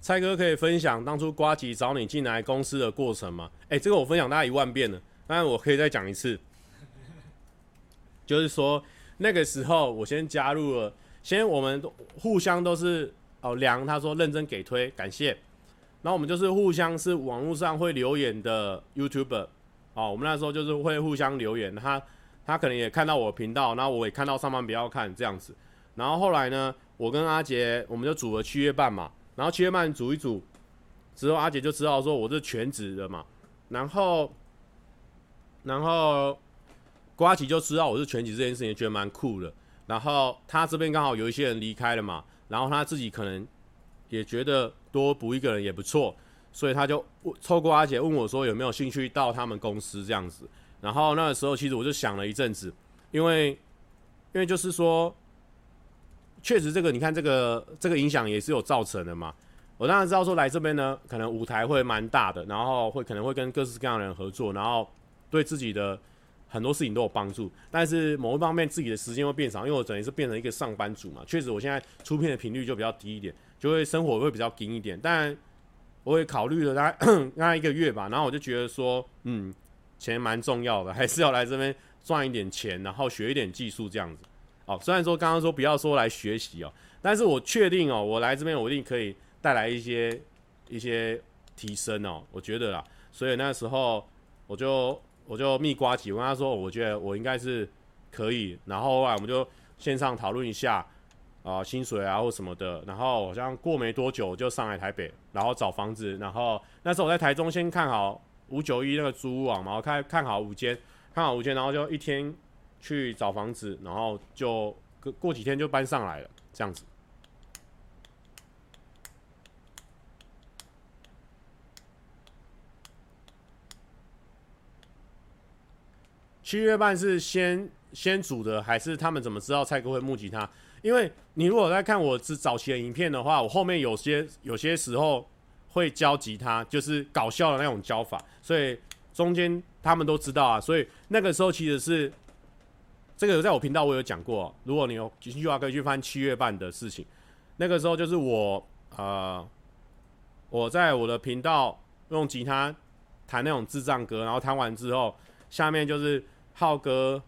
蔡哥可以分享当初瓜吉找你进来公司的过程吗？哎、这个我分享大概一万遍了，当然我可以再讲一次。就是说那个时候我先加入了，先我们互相都是哦梁，他说认真给推，感谢。然后我们就是互相是网络上会留言的 YouTuber，哦，我们那时候就是会互相留言，他他可能也看到我频道，然后我也看到上班不要看这样子。然后后来呢，我跟阿杰我们就组了七月半嘛。然后七月半组一组之后，阿杰就知道说我是全职的嘛。然后，然后呱吉就知道我是全职这件事情，觉得蛮酷的。然后他这边刚好有一些人离开了嘛，然后他自己可能也觉得多补一个人也不错，所以他就透过阿姐问我说有没有兴趣到他们公司这样子。然后那个时候其实我就想了一阵子，因为因为就是说。确实，这个你看，这个这个影响也是有造成的嘛。我当然知道说来这边呢，可能舞台会蛮大的，然后会可能会跟各式各样的人合作，然后对自己的很多事情都有帮助。但是某一方面，自己的时间会变长，因为我等于是变成一个上班族嘛。确实，我现在出片的频率就比较低一点，就会生活会比较紧一点。但我也考虑了大概 大概一个月吧，然后我就觉得说，嗯，钱蛮重要的，还是要来这边赚一点钱，然后学一点技术这样子。哦，虽然说刚刚说不要说来学习哦，但是我确定哦，我来这边我一定可以带来一些一些提升哦，我觉得啦，所以那时候我就我就密呱吉，我跟他说，我觉得我应该是可以，然后后来我们就线上讨论一下啊、薪水啊或什么的，然后好像过没多久就上来台北，然后找房子，然后那时候我在台中先看好五九一那个租屋网嘛，我看看好五间，看好五间，然后就一天。去找房子，然后就过过几天就搬上来了，这样子。七月半是先先组的，还是他们怎么知道蔡哥会募集他？因为你如果在看我之早期的影片的话，我后面有些有些时候会教吉他，就是搞笑的那种教法，所以中间他们都知道啊。所以那个时候其实是。这个在我频道我有讲过，如果你有兴趣的话，可以去翻七月半的事情。那个时候就是我呃，我在我的频道用吉他弹那种智障歌，然后弹完之后，下面就是浩哥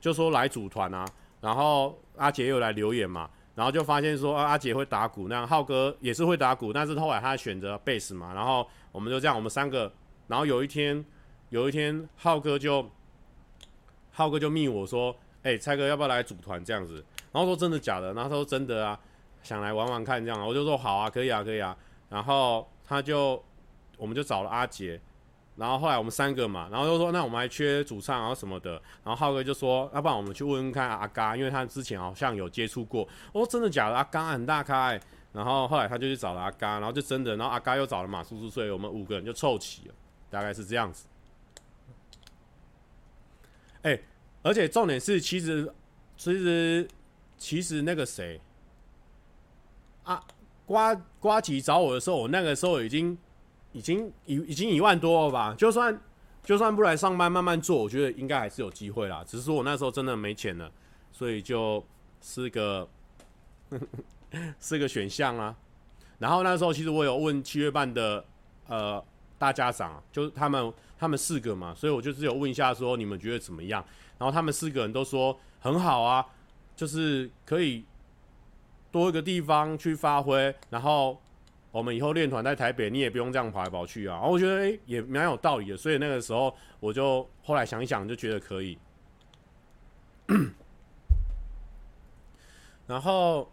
就说来组团啊，然后阿杰又来留言嘛，然后就发现说阿杰会打鼓，那样浩哥也是会打鼓，但是后来他选择贝斯嘛，然后我们就这样，我们三个，然后有一天有一天浩哥就浩哥就密我说。哎、蔡哥要不要来组团这样子？然后说真的假的？然后他说真的啊，想来玩玩看这样。我就说好啊，可以啊，可以啊。然后他就，我们就找了阿杰，然后后来我们三个嘛，然后就说那我们还缺主唱，然后什么的，然后浩哥就说，要不然我们去问问看阿嘎，因为他之前好像有接触过。我说真的假的？阿嘎很大咖、欸。然后后来他就去找了阿嘎，然后就真的，然后阿嘎又找了马叔叔，所以我们五个人就凑齐了，大概是这样子。哎、而且重点是，其实其实其实那个谁啊，瓜瓜吉找我的时候，我那个时候已经。已经已已经一万多了吧？就算就算不来上班，慢慢做，我觉得应该还是有机会啦。只是说我那时候真的没钱了，所以就是个 是个选项啊。然后那时候其实我有问七月半的呃大家长，就他们他们四个嘛，所以我就只有问一下说你们觉得怎么样？然后他们四个人都说很好啊，就是可以多一个地方去发挥，然后。我们以后练团在台北，你也不用这样跑来跑去啊。然后我觉得诶也蛮有道理的，所以那个时候我就后来想一想，就觉得可以。然后，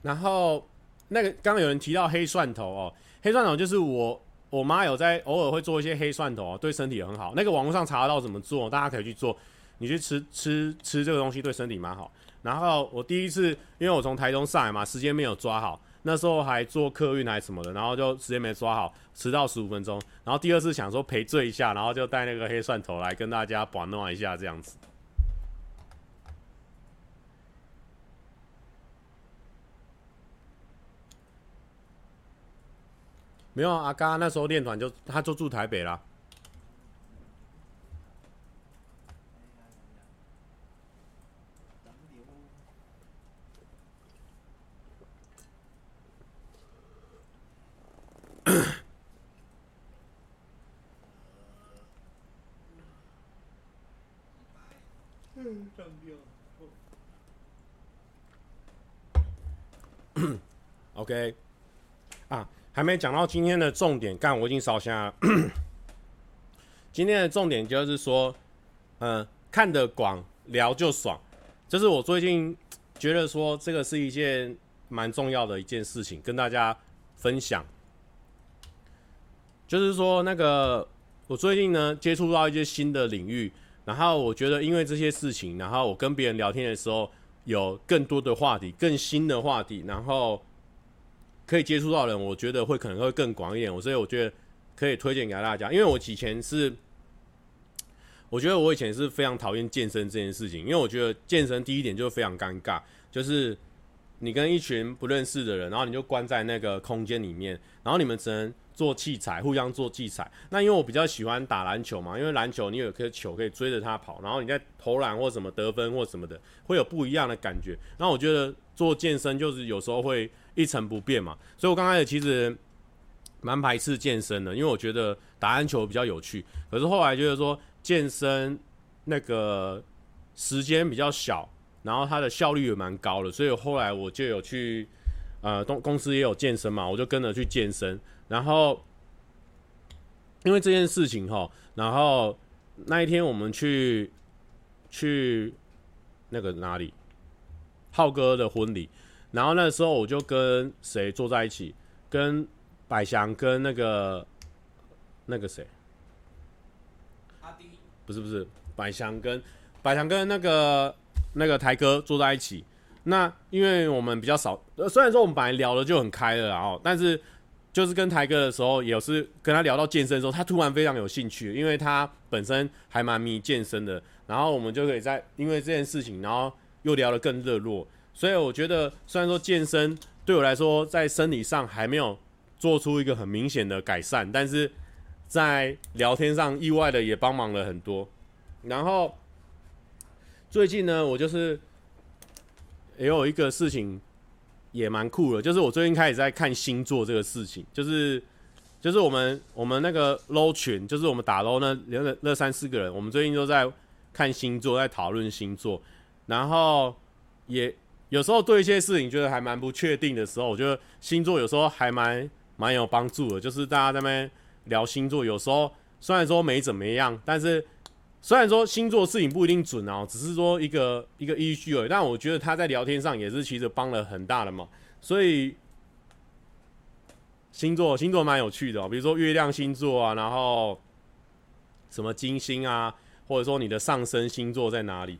然后那个刚刚有人提到黑蒜头哦，黑蒜头就是我我妈有在偶尔会做一些黑蒜头，对身体很好。那个网络上查得到怎么做，大家可以去做。你去吃吃吃这个东西，对身体蛮好。然后我第一次，因为我从台中上来嘛，时间没有抓好。那时候还坐客运还什么的，然后就时间没抓好，迟到十五分钟。然后第二次想说赔罪一下，然后就带那个黑蒜头来跟大家玩弄一下这样子。没有啊，阿嘎那时候练团就他就住台北啦。OK，啊，还没讲到今天的重点，干我已经烧香了。今天的重点就是说，嗯、看得广，聊就爽，就是我最近觉得说这个是一件蛮重要的一件事情，跟大家分享。就是说，那个我最近呢接触到一些新的领域。然后我觉得，因为这些事情，然后我跟别人聊天的时候，有更多的话题，更新的话题，然后可以接触到的人，我觉得会可能会更广一点。我所以我觉得可以推荐给大家。因为我以前是，我觉得我以前是非常讨厌健身这件事情，因为我觉得健身第一点就非常尴尬，就是你跟一群不认识的人，然后你就关在那个空间里面，然后你们只能。做器材，互相做器材。那因为我比较喜欢打篮球嘛，因为篮球你有颗球可以追着它跑，然后你在投篮或什么得分或什么的，会有不一样的感觉。然后我觉得做健身就是有时候会一成不变嘛，所以我刚开始其实蛮排斥健身的，因为我觉得打篮球比较有趣。可是后来觉得说健身那个时间比较小，然后它的效率也蛮高的，所以后来我就有去呃，公公司也有健身嘛，我就跟着去健身。然后，因为这件事情哈，然后那一天我们去去那个哪里，浩哥的婚礼，然后那时候我就跟谁坐在一起，跟百祥跟那个那个谁，阿弟，不是不是，百祥跟百祥跟那个那个台哥坐在一起。那因为我们比较少，虽然说我们本来聊的就很开了，然后但是。就是跟台哥的时候，也是跟他聊到健身的时候，他突然非常有兴趣，因为他本身还蛮迷健身的。然后我们就可以在因为这件事情，然后又聊得更热络。所以我觉得，虽然说健身对我来说在生理上还没有做出一个很明显的改善，但是在聊天上意外的也帮忙了很多。然后最近呢，我就是也有一个事情。也蛮酷的，就是我最近开始在看星座这个事情，就是就是我们我们那个 low 群，就是我们打 low 那那那三四个人，我们最近都在看星座，在讨论星座，然后也有时候对一些事情觉得还蛮不确定的时候，我觉得星座有时候还蛮蛮有帮助的，就是大家在那边聊星座，有时候虽然说没怎么样，但是。虽然说星座事情不一定准哦，只是说一个一个依据而已。但我觉得他在聊天上也是其实帮了很大的忙，所以星座星座蛮有趣的哦，比如说月亮星座啊，然后什么金星啊，或者说你的上升星座在哪里，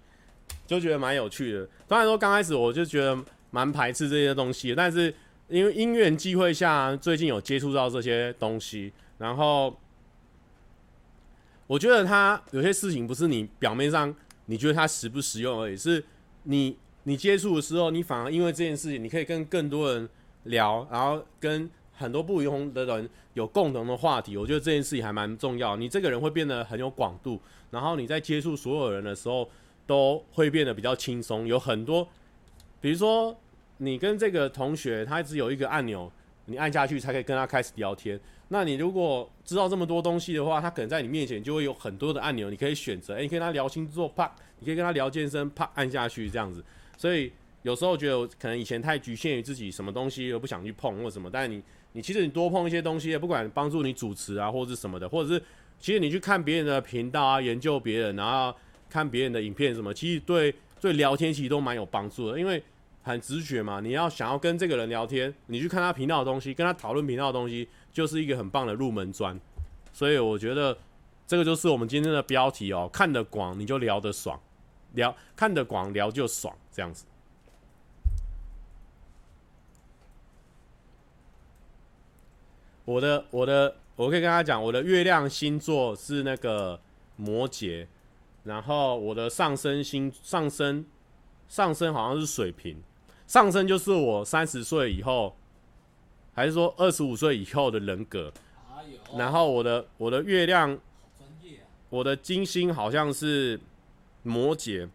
就觉得蛮有趣的。当然说刚开始我就觉得蛮排斥这些东西，但是因为因缘际会下，最近有接触到这些东西，然后我觉得它有些事情不是你表面上你觉得它实不实用而已，是你你接触的时候，你反而因为这件事情，你可以跟更多人聊，然后跟很多不同的人有共同的话题，我觉得这件事情还蛮重要。你这个人会变得很有广度，然后你在接触所有人的时候都会变得比较轻松。有很多，比如说你跟这个同学，他只有一个按钮，你按下去才可以跟他开始聊天。那你如果知道这么多东西的话，他可能在你面前就会有很多的按钮，你可以选择。诶，你跟他聊星座，啪；你可以跟他聊健身，啪，按下去这样子。所以有时候觉得可能以前太局限于自己，什么东西又不想去碰或什么，但是你。你其实你多碰一些东西，不管帮助你主持啊，或者是什么的，或者是其实你去看别人的频道啊，研究别人，然后看别人的影片什么，其实对对聊天其实都蛮有帮助的，因为很直觉嘛。你要想要跟这个人聊天，你去看他频道的东西，跟他讨论频道的东西，就是一个很棒的入门砖。所以我觉得这个就是我们今天的标题哦，看得广你就聊得爽，聊看得广聊就爽这样子。我的我的，我可以跟他讲，我的月亮星座是那个摩羯，然后我的上升星上升上升好像是水瓶，上升就是我三十岁以后，还是说二十五岁以后的人格。然后我的我的月亮，我的金星好像是摩羯，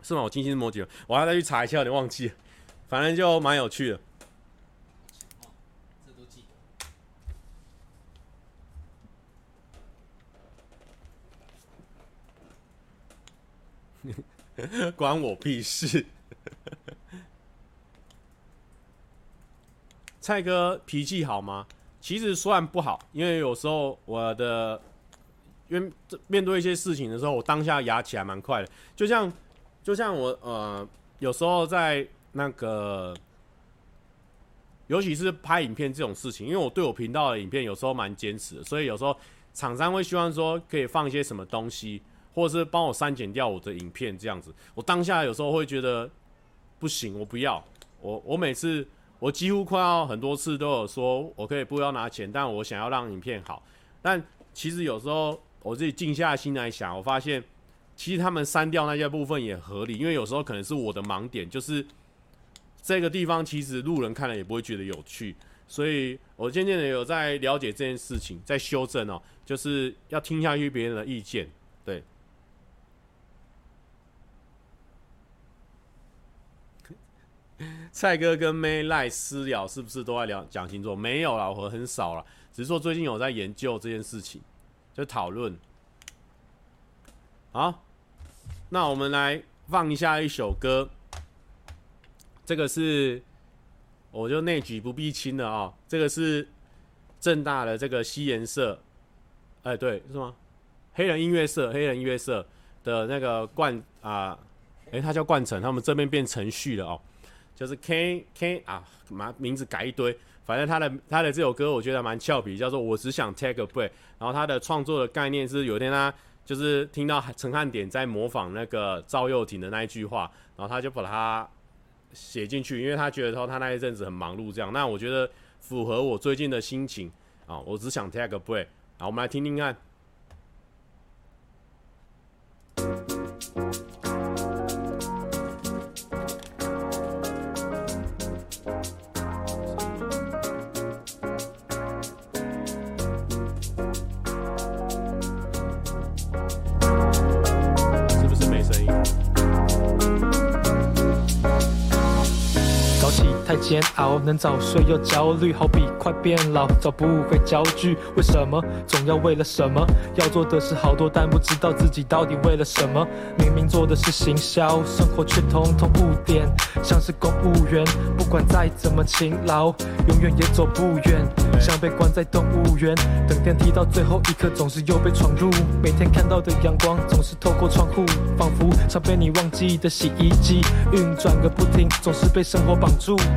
是吗？我金星是摩羯，我还要再去查一下，有点忘记了，反正就蛮有趣的。关我屁事！蔡哥脾气好吗？其实算不好，因为有时候我的，因为面对一些事情的时候，我当下压起来蛮快的。就像，就像我呃，有时候在那个，尤其是拍影片这种事情，因为我对我频道的影片有时候蛮坚持的，所以有时候厂商会希望说可以放一些什么东西。或者是帮我删减掉我的影片这样子，我当下有时候会觉得不行，我不要。我我每次我几乎快要很多次都有说，我可以不要拿钱，但我想要让影片好。但其实有时候我自己静下心来想，我发现其实他们删掉那些部分也合理，因为有时候可能是我的盲点，就是这个地方其实路人看了也不会觉得有趣，所以我渐渐的有在了解这件事情，在修正哦，就是要听下去别人的意见，对。蔡哥跟妹赖私聊是不是都在聊讲星座？没有啦，我很少啦，只是说最近有在研究这件事情，就讨论。好，那我们来放一下一首歌，这个是我就内举不避亲的啊、这个是正大的这个西颜社，哎、对，是吗？黑人音乐社，黑人音乐社的那个冠啊，哎、他叫冠城，他们这边变程序了哦、就是 K K 啊，嘛名字改一堆，反正他的他的这首歌我觉得蛮俏皮，叫做我只想 take a break。然后他的创作的概念是，有一天他就是听到陈汉典在模仿那个赵又廷的那一句话，然后他就把它写进去，因为他觉得说他那一阵子很忙碌这样。那我觉得符合我最近的心情啊，我只想 take a break。好，我们来听听看。太煎熬，能早睡又焦虑，好比快变老，找不回焦距。为什么总要为了什么？要做的事好多，但不知道自己到底为了什么。明明做的是行销，生活却通通误点，像是公务员，不管再怎么勤劳，永远也走不远。像被关在动物园，等电梯到最后一刻，总是又被闯入。每天看到的阳光，总是透过窗户，仿佛常被你忘记的洗衣机，运转个不停，总是被生活绑住。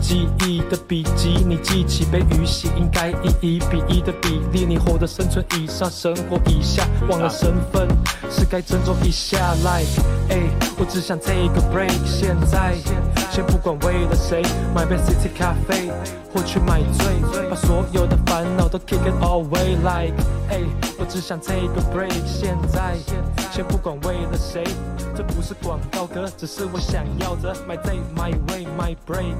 记忆的笔记，你记起被雨洗，应该以一比一的比例。你活的生存以上，生活以下，忘了身份是该尊重一下。Like，哎，我只想 take a break，现在先不管为了谁，买杯 City 咖啡或去买醉，把所有的烦恼都 kick it all away。Like，哎，我只想 take a break，现在先不管为了谁，这不是广告歌，只是我想要的。My day, my way, my break。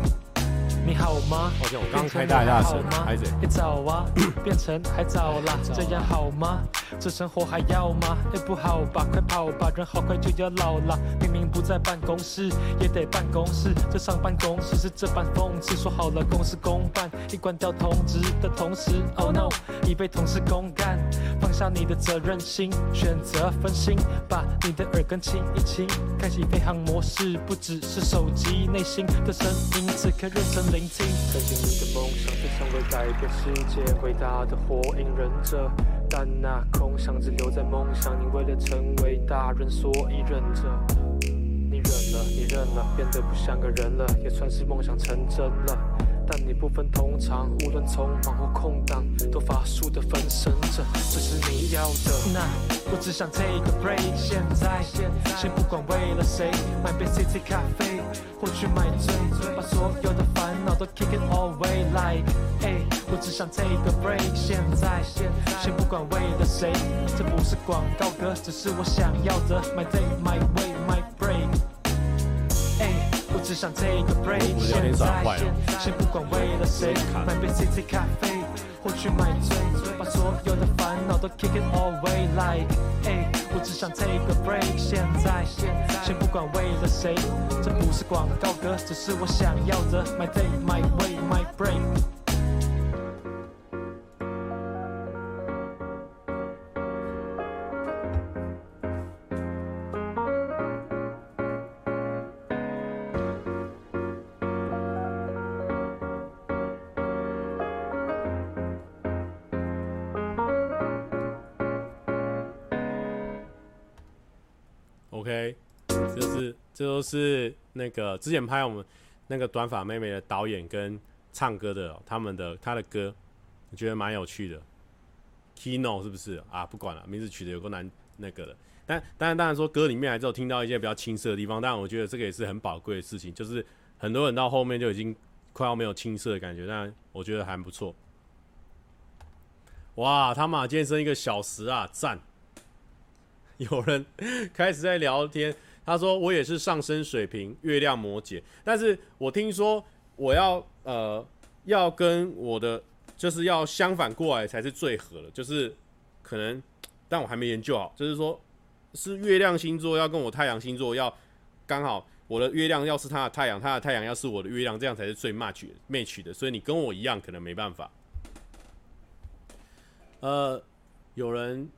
你好吗？好像，我刚开大大声，孩子。别早啊，变成还早啦，这样好吗？这生活还要吗？也不好吧，快跑吧，人好快就要老了。明明不在办公室，也得办公室。这上办公室是这般讽刺，说好了公事公办，一关掉通知的同时，Oh no，已被同事公干。放下你的责任心，选择分心，把你的耳根清一清，开启飞行模式，不只是手机内心的声音，此刻认真曾经你的梦想是成为改变世界伟大的火影忍者，但那空想只留在梦想。你为了成为大人，所以忍着。你忍了，你认了，变得不像个人了，也算是梦想成真了。但你不分通常，无论匆忙或空档，都发速的分身着，这是你要的。那我只想 take a break，现在先不管为了谁，买杯 City 咖啡或去买醉，把所有的烦恼都 kick it all away like。哎，我只想 take a break，现在先不管为了谁，这不是广告歌，只是我想要的。My day, my way, my break。我只想 take a break，现在先不管为了谁，买杯 City 咖啡或去买醉，把所有的烦恼都 kick it all away like，哎，我只想 take a break，现在先不管为了谁，这不是广告歌，只是我想要的。My day, my way, my break。这都是那个之前拍我们那个短发妹妹的导演跟唱歌的、他们的他的歌，我觉得蛮有趣的。Kino 是不是啊？不管了，名字取得有够难那个的。但当然当然说歌里面还是有听到一些比较青涩的地方，但我觉得这个也是很宝贵的事情，就是很多人到后面就已经快要没有青涩的感觉，但我觉得还不错。哇，他妈健身一个小时啊，赞！有人开始在聊天，他说我也是上升水瓶月亮摩羯，但是我听说我要呃要跟我的就是要相反过来才是最合的，就是可能，但我还没研究好，就是说是月亮星座要跟我太阳星座要刚好，我的月亮要是他的太阳，他的太阳要是我的月亮，这样才是最 match 的 match 的，所以你跟我一样可能没办法。呃，有人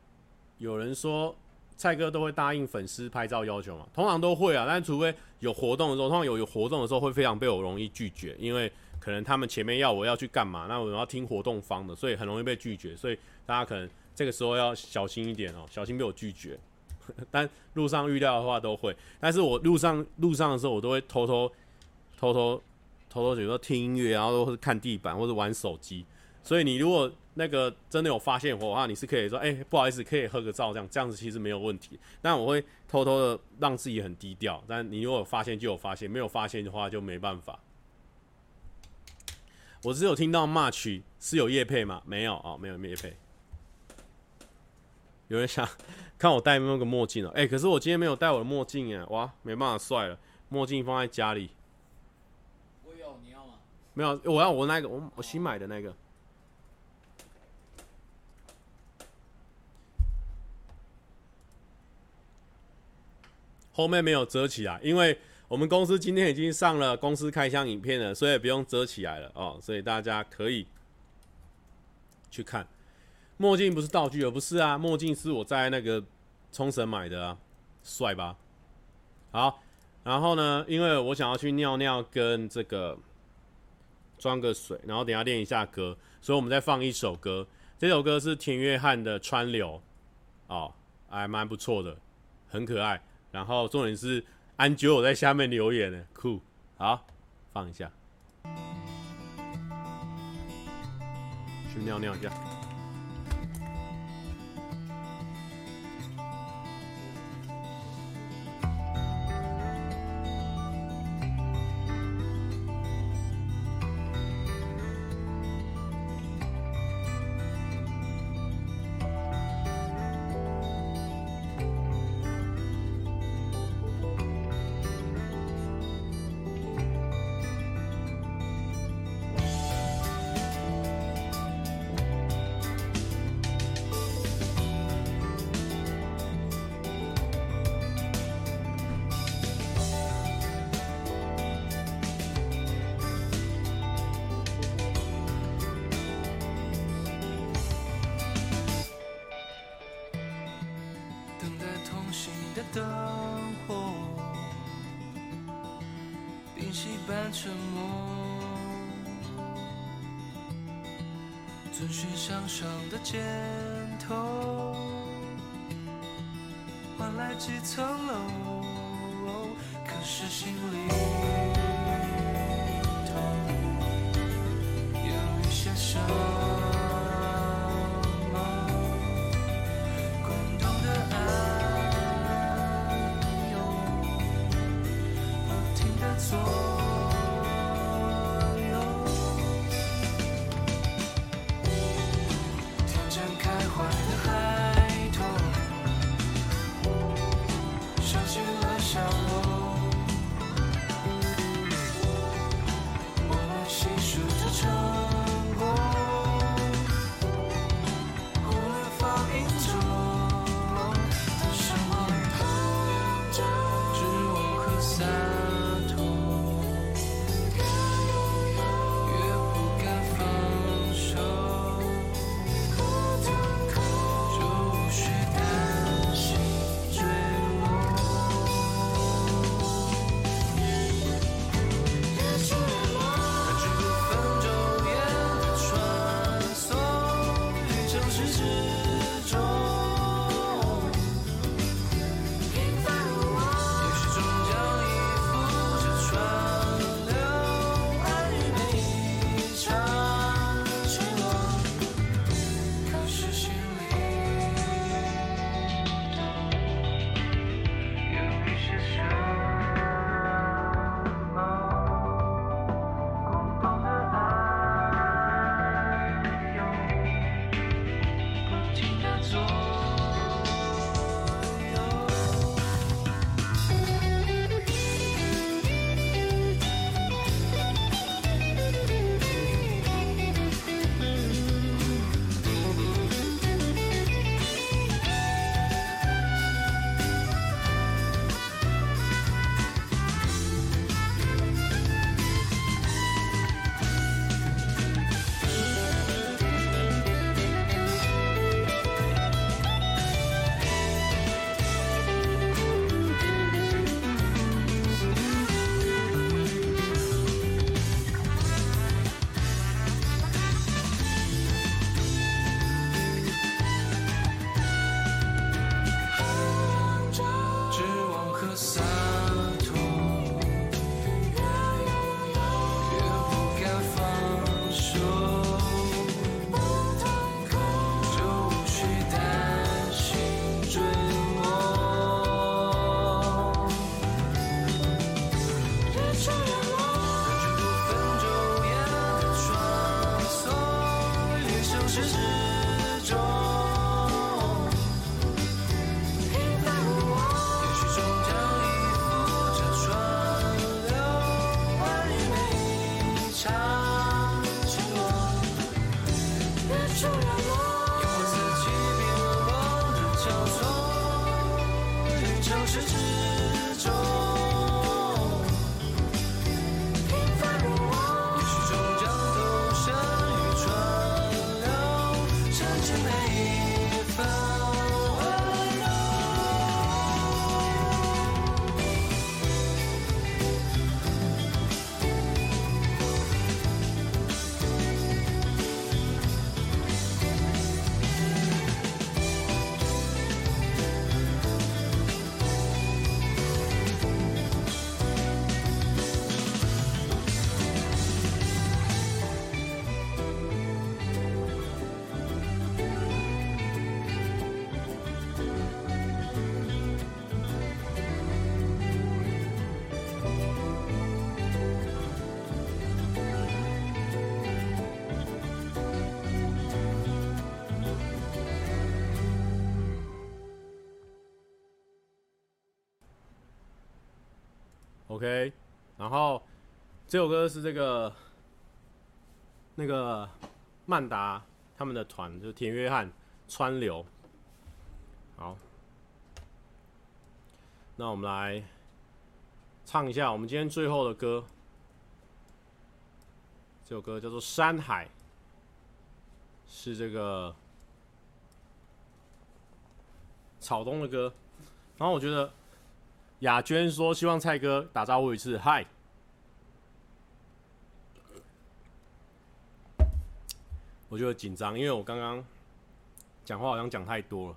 有人说。蔡哥都会答应粉丝拍照要求嘛？通常都会啊，但除非有活动的时候，通常有有活动的时候会非常被我容易拒绝，因为可能他们前面要我要去干嘛，那我要听活动方的，所以很容易被拒绝，所以大家可能这个时候要小心一点哦，小心被我拒绝。但路上预料的话都会，但是我路上路上的时候，我都会偷偷偷偷偷偷，比如说听音乐，然后或是看地板或者玩手机。所以你如果那个真的有发现我的话，你是可以说，哎、欸，不好意思，可以合个照，这样这样子其实没有问题。但我会偷偷的让自己很低调。但你如果有发现就有发现，没有发现的话就没办法。我只有听到 March 是有叶配吗？没有哦，没有叶配。有人想看我戴那个墨镜哦？哎、欸，可是我今天没有戴我的墨镜哎，哇，没办法帅了，墨镜放在家里。我有，你要吗？没有，我要我那个，我我新买的那个。后面没有遮起来，因为我们公司今天已经上了公司开箱影片了，所以不用遮起来了哦，所以大家可以去看。墨镜不是道具，而不是啊，墨镜是我在那个冲绳买的啊，帅吧？好，然后呢，因为我想要去尿尿跟这个装个水，然后等下练一下歌，所以我们再放一首歌，这首歌是田约翰的《川流》，哦，还蛮不错的，很可爱。然后重点是 angel 在下面留言呢酷。好放一下。去尿尿一下。遵循向上的箭头，换来几层楼。可是心里头有一些伤，孤独的爱，不停地走。OK，然后这首歌是这个那个曼达他们的团，就是田约翰川流。好，那我们来唱一下我们今天最后的歌。这首歌叫做《山海》，是这个草东的歌。然后我觉得雅娟说希望蔡哥打招呼一次，嗨。我觉得紧张，因为我刚刚讲话好像讲太多了。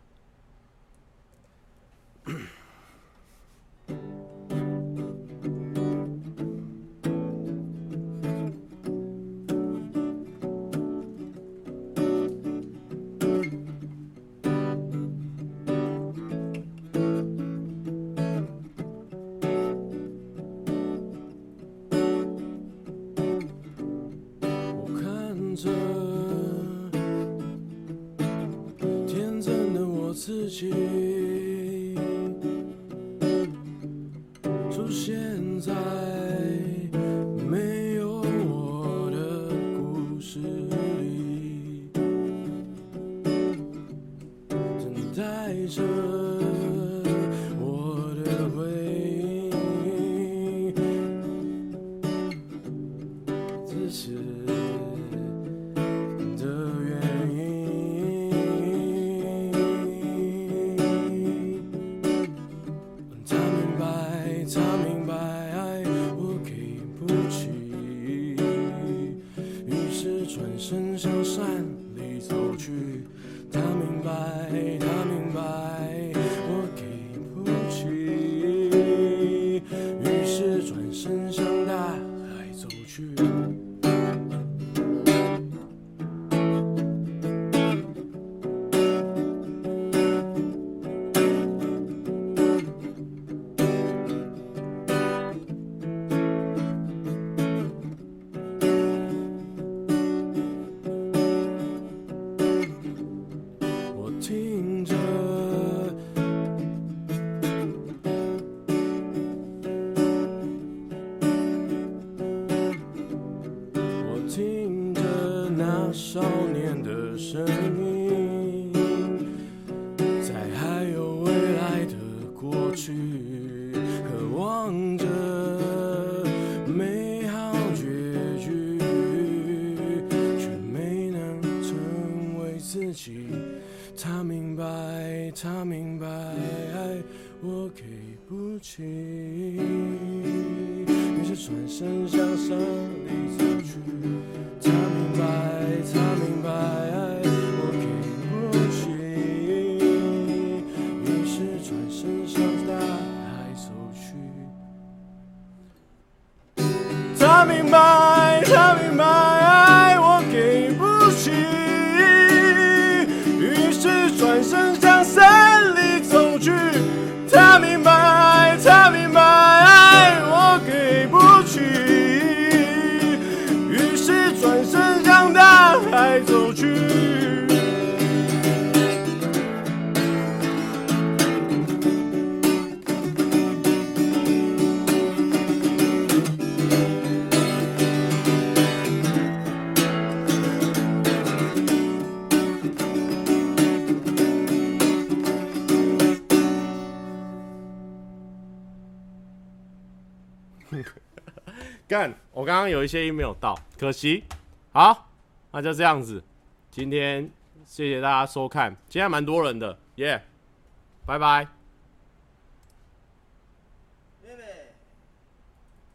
有一些音没有到，可惜。好，那就这样子。今天谢谢大家收看，今天蛮多人的，耶！拜拜。